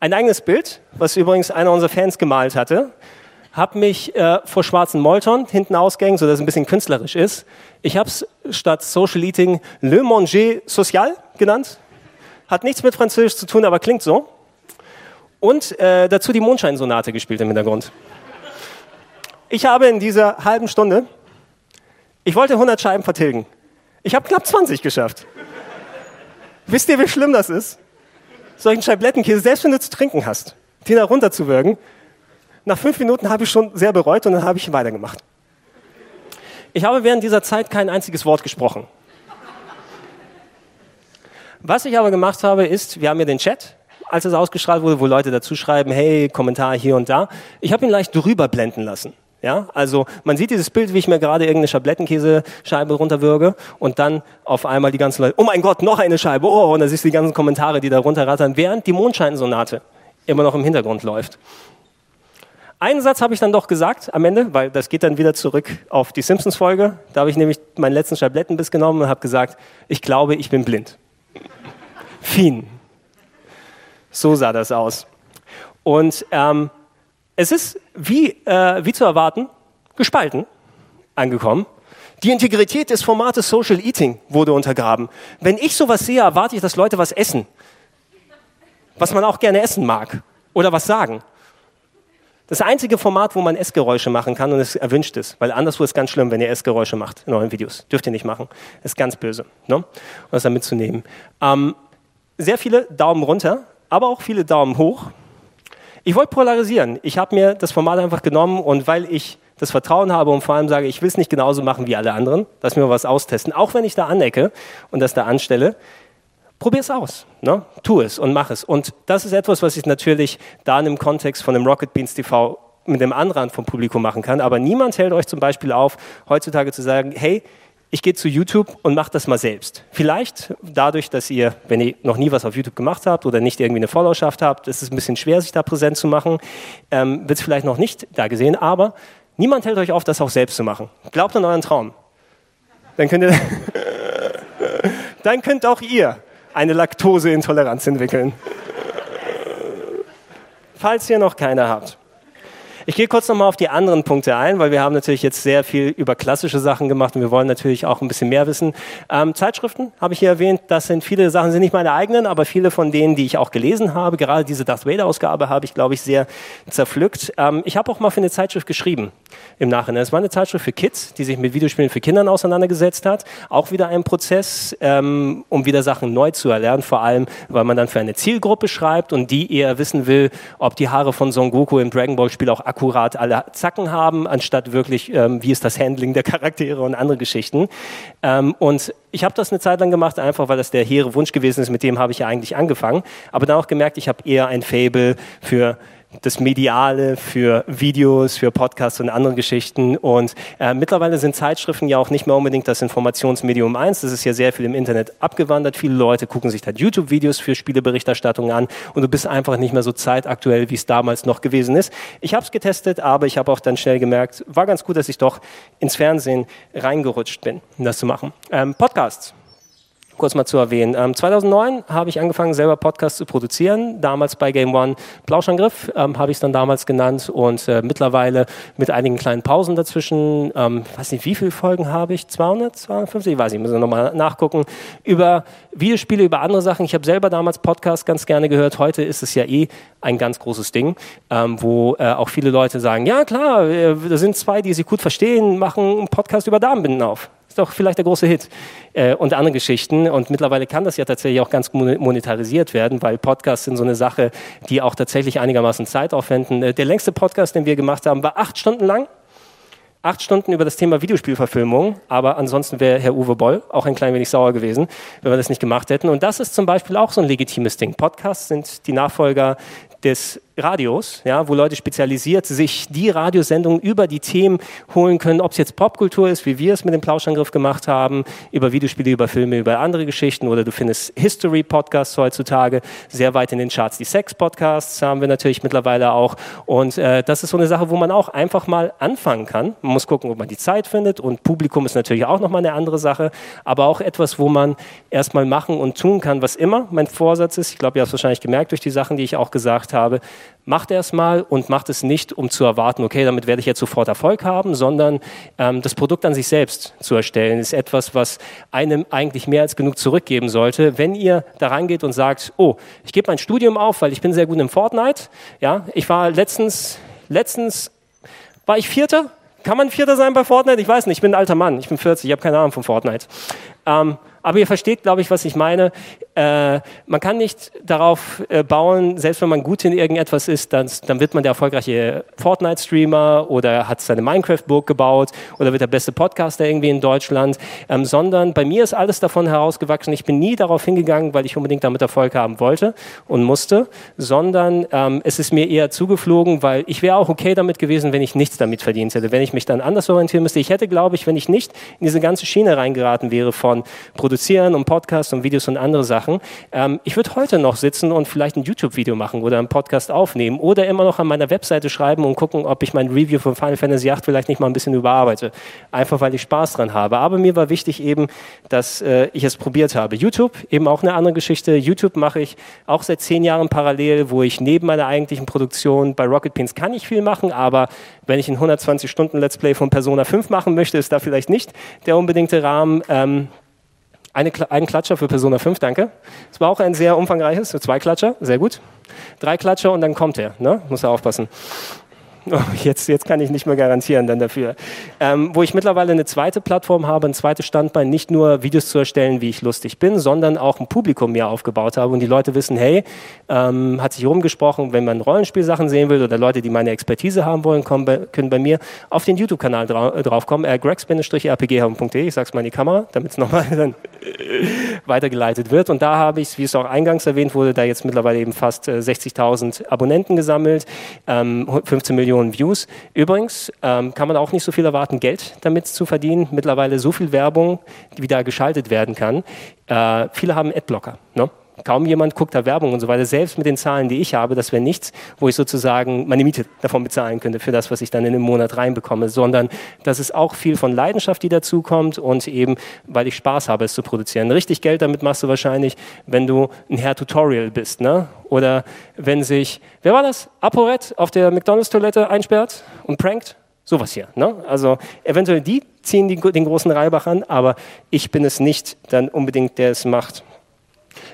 ein eigenes Bild, was übrigens einer unserer Fans gemalt hatte, habe mich äh, vor schwarzen Molton hinten ausgehängt, sodass es ein bisschen künstlerisch ist. Ich habe es statt Social Eating Le Manger Social genannt. Hat nichts mit Französisch zu tun, aber klingt so. Und äh, dazu die Mondscheinsonate gespielt im Hintergrund. Ich habe in dieser halben Stunde ich wollte 100 Scheiben vertilgen. Ich habe knapp 20 geschafft. Wisst ihr, wie schlimm das ist? Solchen Scheiblettenkäse, selbst wenn du zu trinken hast, den da runterzuwürgen. Nach fünf Minuten habe ich schon sehr bereut und dann habe ich weitergemacht. Ich habe während dieser Zeit kein einziges Wort gesprochen. Was ich aber gemacht habe, ist, wir haben ja den Chat, als es ausgestrahlt wurde, wo Leute dazu schreiben, hey, Kommentar hier und da. Ich habe ihn leicht drüber blenden lassen. Ja, also man sieht dieses Bild, wie ich mir gerade irgendeine Schablettenkäsescheibe runterwürge und dann auf einmal die ganzen Leute, oh mein Gott, noch eine Scheibe, oh, und dann siehst du die ganzen Kommentare, die da runterrattern, während die Mondscheinsonate immer noch im Hintergrund läuft. Einen Satz habe ich dann doch gesagt am Ende, weil das geht dann wieder zurück auf die Simpsons-Folge. Da habe ich nämlich meinen letzten Schablettenbiss genommen und habe gesagt, ich glaube, ich bin blind. Fien. So sah das aus. Und ähm, es ist, wie, äh, wie zu erwarten, gespalten angekommen. Die Integrität des Formates Social Eating wurde untergraben. Wenn ich sowas sehe, erwarte ich, dass Leute was essen. Was man auch gerne essen mag. Oder was sagen. Das einzige Format, wo man Essgeräusche machen kann und es erwünscht ist, weil anderswo ist ganz schlimm, wenn ihr Essgeräusche macht in euren Videos. Dürft ihr nicht machen. Ist ganz böse. Ne? Um das da mitzunehmen. Ähm, sehr viele Daumen runter, aber auch viele Daumen hoch. Ich wollte polarisieren. Ich habe mir das Format einfach genommen und weil ich das Vertrauen habe und vor allem sage, ich will es nicht genauso machen wie alle anderen, dass wir was austesten, auch wenn ich da anecke und das da anstelle, probier es aus. Ne? Tu es und mach es. Und das ist etwas, was ich natürlich da im Kontext von dem Rocket Beans TV mit dem Anrand vom Publikum machen kann. Aber niemand hält euch zum Beispiel auf, heutzutage zu sagen, hey, ich gehe zu YouTube und mache das mal selbst. Vielleicht dadurch, dass ihr, wenn ihr noch nie was auf YouTube gemacht habt oder nicht irgendwie eine Followerschaft habt, ist es ein bisschen schwer, sich da präsent zu machen, ähm, wird es vielleicht noch nicht da gesehen, aber niemand hält euch auf, das auch selbst zu machen. Glaubt an euren Traum. Dann könnt, ihr *laughs* dann könnt auch ihr eine Laktoseintoleranz entwickeln. Falls ihr noch keine habt. Ich gehe kurz nochmal auf die anderen Punkte ein, weil wir haben natürlich jetzt sehr viel über klassische Sachen gemacht und wir wollen natürlich auch ein bisschen mehr wissen. Ähm, Zeitschriften habe ich hier erwähnt, das sind viele Sachen, sind nicht meine eigenen, aber viele von denen, die ich auch gelesen habe, gerade diese Darth Vader-Ausgabe habe ich, glaube ich, sehr zerpflückt. Ähm, ich habe auch mal für eine Zeitschrift geschrieben im Nachhinein. Es war eine Zeitschrift für Kids, die sich mit Videospielen für Kindern auseinandergesetzt hat. Auch wieder ein Prozess, ähm, um wieder Sachen neu zu erlernen, vor allem, weil man dann für eine Zielgruppe schreibt und die eher wissen will, ob die Haare von Son Goku im Dragon Ball Spiel auch akkurat alle Zacken haben, anstatt wirklich, ähm, wie ist das Handling der Charaktere und andere Geschichten. Ähm, und ich habe das eine Zeit lang gemacht, einfach weil das der hehre Wunsch gewesen ist, mit dem habe ich ja eigentlich angefangen. Aber dann auch gemerkt, ich habe eher ein Fable für das Mediale, für Videos, für Podcasts und andere Geschichten. Und äh, mittlerweile sind Zeitschriften ja auch nicht mehr unbedingt das Informationsmedium eins. Das ist ja sehr viel im Internet abgewandert. Viele Leute gucken sich halt YouTube-Videos für Spieleberichterstattung an und du bist einfach nicht mehr so zeitaktuell, wie es damals noch gewesen ist. Ich habe es getestet, aber ich habe auch dann schnell gemerkt, war ganz gut, dass ich doch ins Fernsehen reingerutscht bin, um das zu machen. Ähm, Podcasts kurz mal zu erwähnen. Ähm, 2009 habe ich angefangen, selber Podcasts zu produzieren. Damals bei Game One Plauschangriff ähm, habe ich es dann damals genannt und äh, mittlerweile mit einigen kleinen Pausen dazwischen. Ähm, weiß nicht, wie viele Folgen habe ich? 200, 250? Ich weiß nicht, muss ich nochmal nachgucken. Über Videospiele, über andere Sachen. Ich habe selber damals Podcasts ganz gerne gehört. Heute ist es ja eh ein ganz großes Ding, ähm, wo äh, auch viele Leute sagen, ja klar, äh, da sind zwei, die sich gut verstehen, machen einen Podcast über Damenbinden auf ist doch vielleicht der große Hit äh, und andere Geschichten. Und mittlerweile kann das ja tatsächlich auch ganz monetarisiert werden, weil Podcasts sind so eine Sache, die auch tatsächlich einigermaßen Zeit aufwenden. Äh, der längste Podcast, den wir gemacht haben, war acht Stunden lang. Acht Stunden über das Thema Videospielverfilmung, aber ansonsten wäre Herr Uwe Boll auch ein klein wenig sauer gewesen, wenn wir das nicht gemacht hätten. Und das ist zum Beispiel auch so ein legitimes Ding. Podcasts sind die Nachfolger des Radios, ja, wo Leute spezialisiert sich die Radiosendungen über die Themen holen können, ob es jetzt Popkultur ist, wie wir es mit dem Plauschangriff gemacht haben, über Videospiele, über Filme, über andere Geschichten, oder du findest History-Podcasts heutzutage sehr weit in den Charts. Die Sex-Podcasts haben wir natürlich mittlerweile auch. Und äh, das ist so eine Sache, wo man auch einfach mal anfangen kann. Man muss gucken, ob man die Zeit findet. Und Publikum ist natürlich auch nochmal eine andere Sache, aber auch etwas, wo man erstmal machen und tun kann, was immer mein Vorsatz ist. Ich glaube, ihr habt es wahrscheinlich gemerkt durch die Sachen, die ich auch gesagt habe macht er es mal und macht es nicht, um zu erwarten, okay, damit werde ich jetzt sofort Erfolg haben, sondern ähm, das Produkt an sich selbst zu erstellen, ist etwas, was einem eigentlich mehr als genug zurückgeben sollte. Wenn ihr da rangeht und sagt, oh, ich gebe mein Studium auf, weil ich bin sehr gut im Fortnite. Ja, ich war letztens, letztens war ich Vierter. Kann man Vierter sein bei Fortnite? Ich weiß nicht, ich bin ein alter Mann, ich bin 40, ich habe keine Ahnung von Fortnite. Ähm, aber ihr versteht, glaube ich, was ich meine. Äh, man kann nicht darauf äh, bauen, selbst wenn man gut in irgendetwas ist, dann, dann wird man der erfolgreiche Fortnite-Streamer oder hat seine Minecraft-Burg gebaut oder wird der beste Podcaster irgendwie in Deutschland, ähm, sondern bei mir ist alles davon herausgewachsen. Ich bin nie darauf hingegangen, weil ich unbedingt damit Erfolg haben wollte und musste, sondern ähm, es ist mir eher zugeflogen, weil ich wäre auch okay damit gewesen, wenn ich nichts damit verdient hätte, wenn ich mich dann anders orientieren müsste. Ich hätte, glaube ich, wenn ich nicht in diese ganze Schiene reingeraten wäre von Produzieren und Podcasts und Videos und andere Sachen. Ähm, ich würde heute noch sitzen und vielleicht ein YouTube-Video machen oder einen Podcast aufnehmen oder immer noch an meiner Webseite schreiben und gucken, ob ich mein Review von Final Fantasy VIII vielleicht nicht mal ein bisschen überarbeite. Einfach weil ich Spaß dran habe. Aber mir war wichtig eben, dass äh, ich es probiert habe. YouTube, eben auch eine andere Geschichte. YouTube mache ich auch seit zehn Jahren parallel, wo ich neben meiner eigentlichen Produktion bei Rocket Beans kann ich viel machen, aber wenn ich ein 120 Stunden Let's Play von Persona 5 machen möchte, ist da vielleicht nicht der unbedingte Rahmen. Ähm, eine, einen Klatscher für Persona 5, danke. Es war auch ein sehr umfangreiches, zwei Klatscher, sehr gut. Drei Klatscher und dann kommt er, ne? muss er aufpassen. Oh, jetzt, jetzt kann ich nicht mehr garantieren dann dafür. Ähm, wo ich mittlerweile eine zweite Plattform habe, ein zweites Standbein, nicht nur Videos zu erstellen, wie ich lustig bin, sondern auch ein Publikum mir aufgebaut habe und die Leute wissen, hey, ähm, hat sich rumgesprochen, wenn man Rollenspielsachen sehen will oder Leute, die meine Expertise haben wollen, bei, können bei mir auf den YouTube-Kanal dra äh, draufkommen, äh, gregs-rpghaben.de, ich sag's mal in die Kamera, damit es nochmal dann *laughs* weitergeleitet wird. Und da habe ich, wie es auch eingangs erwähnt wurde, da jetzt mittlerweile eben fast äh, 60.000 Abonnenten gesammelt, ähm, 15 Millionen Millionen Views. Übrigens ähm, kann man auch nicht so viel erwarten, Geld damit zu verdienen. Mittlerweile so viel Werbung, die da geschaltet werden kann. Äh, viele haben Adblocker. Ne? Kaum jemand guckt da Werbung und so weiter. Selbst mit den Zahlen, die ich habe, das wäre nichts, wo ich sozusagen meine Miete davon bezahlen könnte für das, was ich dann in den Monat reinbekomme, sondern das ist auch viel von Leidenschaft, die dazukommt und eben, weil ich Spaß habe, es zu produzieren. Richtig Geld damit machst du wahrscheinlich, wenn du ein Herr-Tutorial bist, ne? Oder wenn sich, wer war das? ApoRed auf der McDonalds-Toilette einsperrt und prankt? Sowas hier. Ne? Also eventuell die ziehen die, den großen Reibach an, aber ich bin es nicht dann unbedingt, der es macht.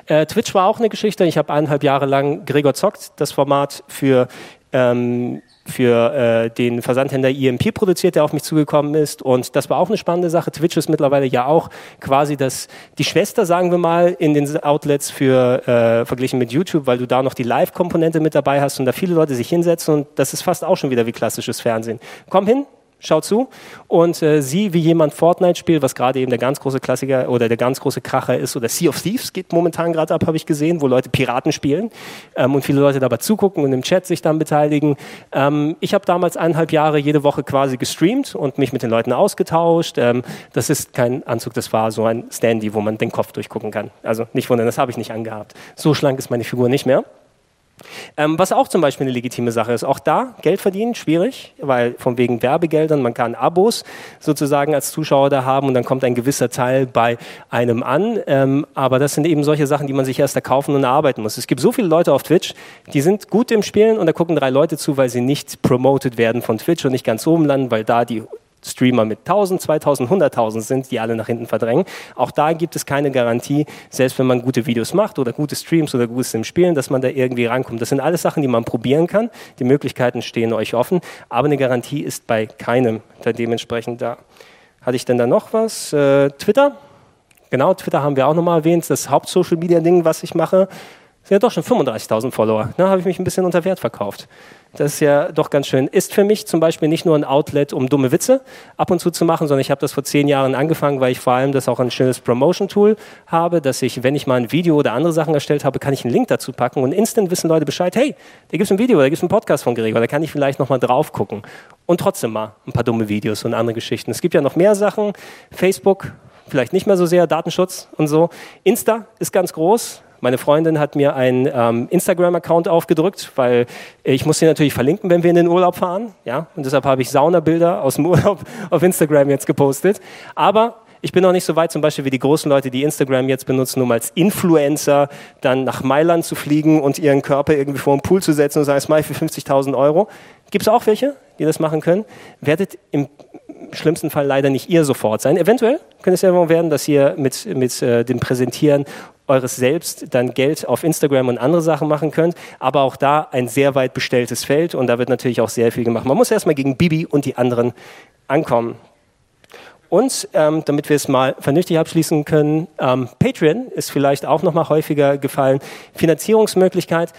Äh, Twitch war auch eine Geschichte. Ich habe eineinhalb Jahre lang Gregor Zockt, das Format für ähm, für äh, den Versandhändler EMP produziert, der auf mich zugekommen ist. Und das war auch eine spannende Sache. Twitch ist mittlerweile ja auch quasi das, die Schwester, sagen wir mal, in den Outlets für äh, verglichen mit YouTube, weil du da noch die Live-Komponente mit dabei hast und da viele Leute sich hinsetzen und das ist fast auch schon wieder wie klassisches Fernsehen. Komm hin, schau zu und äh, sieh, wie jemand Fortnite spielt, was gerade eben der ganz große Klassiker oder der ganz große Kracher ist. Oder Sea of Thieves geht momentan gerade ab, habe ich gesehen, wo Leute Piraten spielen ähm, und viele Leute dabei zugucken und im Chat sich dann beteiligen. Ähm, ich habe damals eineinhalb Jahre jede Woche quasi gestreamt und mich mit den Leuten ausgetauscht. Ähm, das ist kein Anzug, das war so ein Standy, wo man den Kopf durchgucken kann. Also nicht wundern, das habe ich nicht angehabt. So schlank ist meine Figur nicht mehr. Ähm, was auch zum Beispiel eine legitime Sache ist. Auch da Geld verdienen, schwierig, weil von wegen Werbegeldern, man kann Abos sozusagen als Zuschauer da haben und dann kommt ein gewisser Teil bei einem an. Ähm, aber das sind eben solche Sachen, die man sich erst erkaufen und erarbeiten muss. Es gibt so viele Leute auf Twitch, die sind gut im Spielen und da gucken drei Leute zu, weil sie nicht promoted werden von Twitch und nicht ganz oben landen, weil da die Streamer mit 1000, 2000, 100.000 sind, die alle nach hinten verdrängen. Auch da gibt es keine Garantie, selbst wenn man gute Videos macht oder gute Streams oder gutes im Spielen, dass man da irgendwie rankommt. Das sind alles Sachen, die man probieren kann. Die Möglichkeiten stehen euch offen, aber eine Garantie ist bei keinem da dementsprechend da. Hatte ich denn da noch was? Äh, Twitter? Genau, Twitter haben wir auch nochmal erwähnt. Das Haupt-Social-Media-Ding, was ich mache, ja doch schon 35.000 Follower. Da habe ich mich ein bisschen unter Wert verkauft. Das ist ja doch ganz schön. Ist für mich zum Beispiel nicht nur ein Outlet, um dumme Witze ab und zu zu machen, sondern ich habe das vor zehn Jahren angefangen, weil ich vor allem das auch ein schönes Promotion-Tool habe, dass ich, wenn ich mal ein Video oder andere Sachen erstellt habe, kann ich einen Link dazu packen und instant wissen Leute Bescheid, hey, da gibt es ein Video, da gibt es einen Podcast von Gregor, da kann ich vielleicht nochmal drauf gucken. Und trotzdem mal ein paar dumme Videos und andere Geschichten. Es gibt ja noch mehr Sachen. Facebook, vielleicht nicht mehr so sehr, Datenschutz und so. Insta ist ganz groß meine Freundin hat mir einen ähm, Instagram-Account aufgedrückt, weil ich muss sie natürlich verlinken, wenn wir in den Urlaub fahren. Ja? Und deshalb habe ich Saunabilder aus dem *laughs* Urlaub auf Instagram jetzt gepostet. Aber ich bin noch nicht so weit, zum Beispiel wie die großen Leute, die Instagram jetzt benutzen, um als Influencer dann nach Mailand zu fliegen und ihren Körper irgendwie vor den Pool zu setzen und sagen, Smile für 50.000 Euro. Gibt es auch welche, die das machen können? Werdet im schlimmsten Fall leider nicht ihr sofort sein. Eventuell könnte es ja werden, dass ihr mit, mit äh, dem Präsentieren eures Selbst dann Geld auf Instagram und andere Sachen machen könnt. Aber auch da ein sehr weit bestelltes Feld und da wird natürlich auch sehr viel gemacht. Man muss erstmal gegen Bibi und die anderen ankommen. Und ähm, damit wir es mal vernünftig abschließen können, ähm, Patreon ist vielleicht auch noch mal häufiger gefallen. Finanzierungsmöglichkeit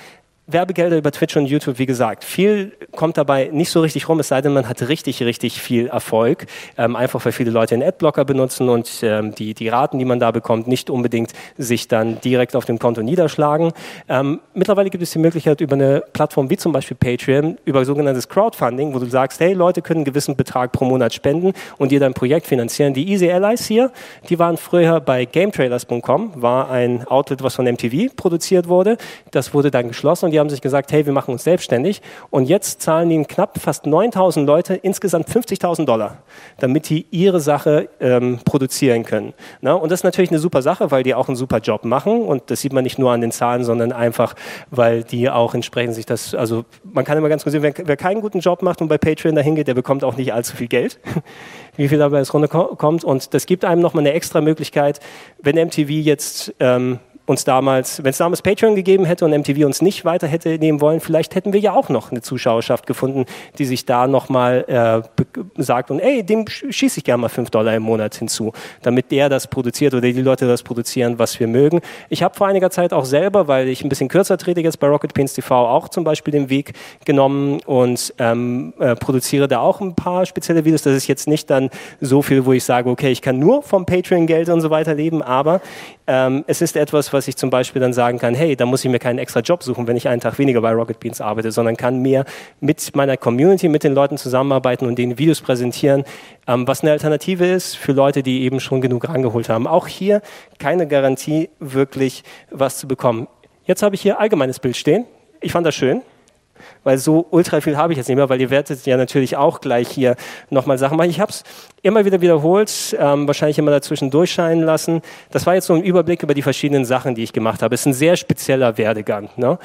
Werbegelder über Twitch und YouTube, wie gesagt, viel kommt dabei nicht so richtig rum, es sei denn, man hat richtig, richtig viel Erfolg. Ähm, einfach weil viele Leute einen Adblocker benutzen und ähm, die, die Raten, die man da bekommt, nicht unbedingt sich dann direkt auf dem Konto niederschlagen. Ähm, mittlerweile gibt es die Möglichkeit über eine Plattform wie zum Beispiel Patreon, über sogenanntes Crowdfunding, wo du sagst, hey, Leute können einen gewissen Betrag pro Monat spenden und dir dein Projekt finanzieren. Die Easy Allies hier, die waren früher bei GameTrailers.com, war ein Outlet, was von MTV produziert wurde. Das wurde dann geschlossen die haben sich gesagt, hey, wir machen uns selbstständig. Und jetzt zahlen ihnen knapp fast 9000 Leute insgesamt 50.000 Dollar, damit die ihre Sache ähm, produzieren können. Na, und das ist natürlich eine super Sache, weil die auch einen super Job machen. Und das sieht man nicht nur an den Zahlen, sondern einfach, weil die auch entsprechend sich das, also man kann immer ganz gut sehen, wer, wer keinen guten Job macht und bei Patreon dahin geht, der bekommt auch nicht allzu viel Geld *laughs* wie viel dabei ins Runde kommt. Und das gibt einem nochmal eine extra Möglichkeit, wenn MTV jetzt ähm, uns damals, wenn es damals Patreon gegeben hätte und MTV uns nicht weiter hätte nehmen wollen, vielleicht hätten wir ja auch noch eine Zuschauerschaft gefunden, die sich da nochmal äh, sagt und ey, dem schieße ich gerne mal 5 Dollar im Monat hinzu, damit der das produziert oder die Leute das produzieren, was wir mögen. Ich habe vor einiger Zeit auch selber, weil ich ein bisschen kürzer trete jetzt bei Rocket Beans TV, auch zum Beispiel den Weg genommen und ähm, äh, produziere da auch ein paar spezielle Videos. Das ist jetzt nicht dann so viel, wo ich sage, okay, ich kann nur vom Patreon-Geld und so weiter leben, aber ähm, es ist etwas, was ich zum Beispiel dann sagen kann, hey, da muss ich mir keinen extra Job suchen, wenn ich einen Tag weniger bei Rocket Beans arbeite, sondern kann mehr mit meiner Community, mit den Leuten zusammenarbeiten und denen Videos präsentieren, ähm, was eine Alternative ist für Leute, die eben schon genug rangeholt haben. Auch hier keine Garantie, wirklich was zu bekommen. Jetzt habe ich hier allgemeines Bild stehen. Ich fand das schön weil so ultra viel habe ich jetzt nicht mehr, weil ihr werdet ja natürlich auch gleich hier nochmal Sachen machen. Ich habe es immer wieder wiederholt, ähm, wahrscheinlich immer dazwischen durchscheinen lassen. Das war jetzt so ein Überblick über die verschiedenen Sachen, die ich gemacht habe. Es ist ein sehr spezieller Werdegang. Ne?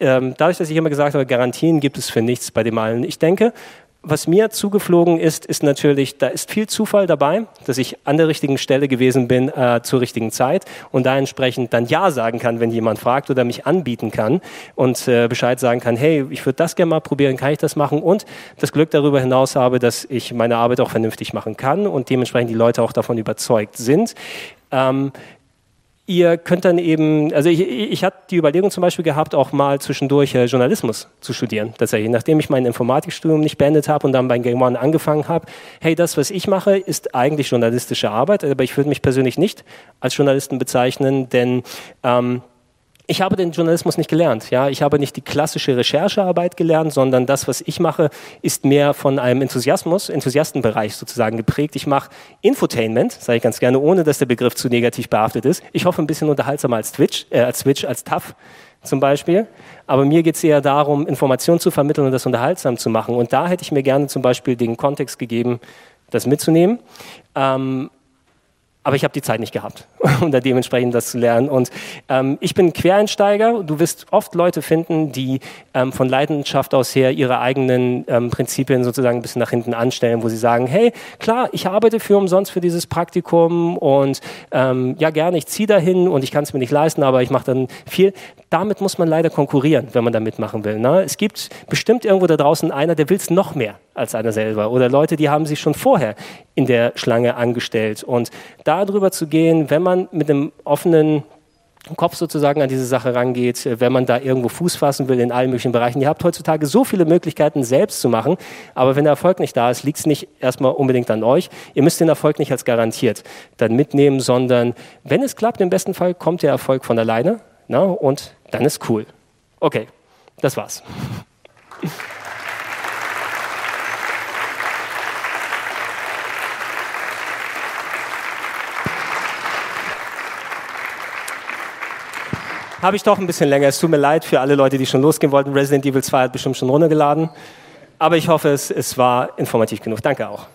Ähm, dadurch, dass ich immer gesagt habe, Garantien gibt es für nichts bei dem allen. Ich denke, was mir zugeflogen ist, ist natürlich, da ist viel Zufall dabei, dass ich an der richtigen Stelle gewesen bin äh, zur richtigen Zeit und da entsprechend dann Ja sagen kann, wenn jemand fragt oder mich anbieten kann und äh, Bescheid sagen kann, hey, ich würde das gerne mal probieren, kann ich das machen und das Glück darüber hinaus habe, dass ich meine Arbeit auch vernünftig machen kann und dementsprechend die Leute auch davon überzeugt sind. Ähm, ihr könnt dann eben, also ich, ich hatte die Überlegung zum Beispiel gehabt, auch mal zwischendurch äh, Journalismus zu studieren. Tatsächlich, nachdem ich mein Informatikstudium nicht beendet habe und dann bei Game One angefangen habe, hey, das, was ich mache, ist eigentlich journalistische Arbeit, aber ich würde mich persönlich nicht als Journalisten bezeichnen, denn ähm, ich habe den Journalismus nicht gelernt. Ja, ich habe nicht die klassische Recherchearbeit gelernt, sondern das, was ich mache, ist mehr von einem Enthusiasmus, Enthusiastenbereich sozusagen geprägt. Ich mache Infotainment, sage ich ganz gerne, ohne dass der Begriff zu negativ behaftet ist. Ich hoffe, ein bisschen unterhaltsamer als Twitch, äh, als Twitch, als TAF zum Beispiel. Aber mir geht es eher darum, Informationen zu vermitteln und das unterhaltsam zu machen. Und da hätte ich mir gerne zum Beispiel den Kontext gegeben, das mitzunehmen. Ähm, aber ich habe die Zeit nicht gehabt, *laughs* um da dementsprechend das zu lernen. Und ähm, ich bin Quereinsteiger. Du wirst oft Leute finden, die ähm, von Leidenschaft aus her ihre eigenen ähm, Prinzipien sozusagen ein bisschen nach hinten anstellen, wo sie sagen, hey, klar, ich arbeite für umsonst für dieses Praktikum und ähm, ja gerne, ich ziehe dahin und ich kann es mir nicht leisten, aber ich mache dann viel. Damit muss man leider konkurrieren, wenn man da mitmachen will. Ne? Es gibt bestimmt irgendwo da draußen einer, der will es noch mehr als einer selber. Oder Leute, die haben sich schon vorher in der Schlange angestellt. Und darüber zu gehen, wenn man mit einem offenen Kopf sozusagen an diese Sache rangeht, wenn man da irgendwo Fuß fassen will in allen möglichen Bereichen. Ihr habt heutzutage so viele Möglichkeiten, selbst zu machen, aber wenn der Erfolg nicht da ist, liegt es nicht erstmal unbedingt an euch. Ihr müsst den Erfolg nicht als garantiert dann mitnehmen, sondern wenn es klappt, im besten Fall kommt der Erfolg von alleine na, und dann ist cool. Okay, das war's. *laughs* Habe ich doch ein bisschen länger. Es tut mir leid für alle Leute, die schon losgehen wollten. Resident Evil 2 hat bestimmt schon runtergeladen. Aber ich hoffe, es, es war informativ genug. Danke auch.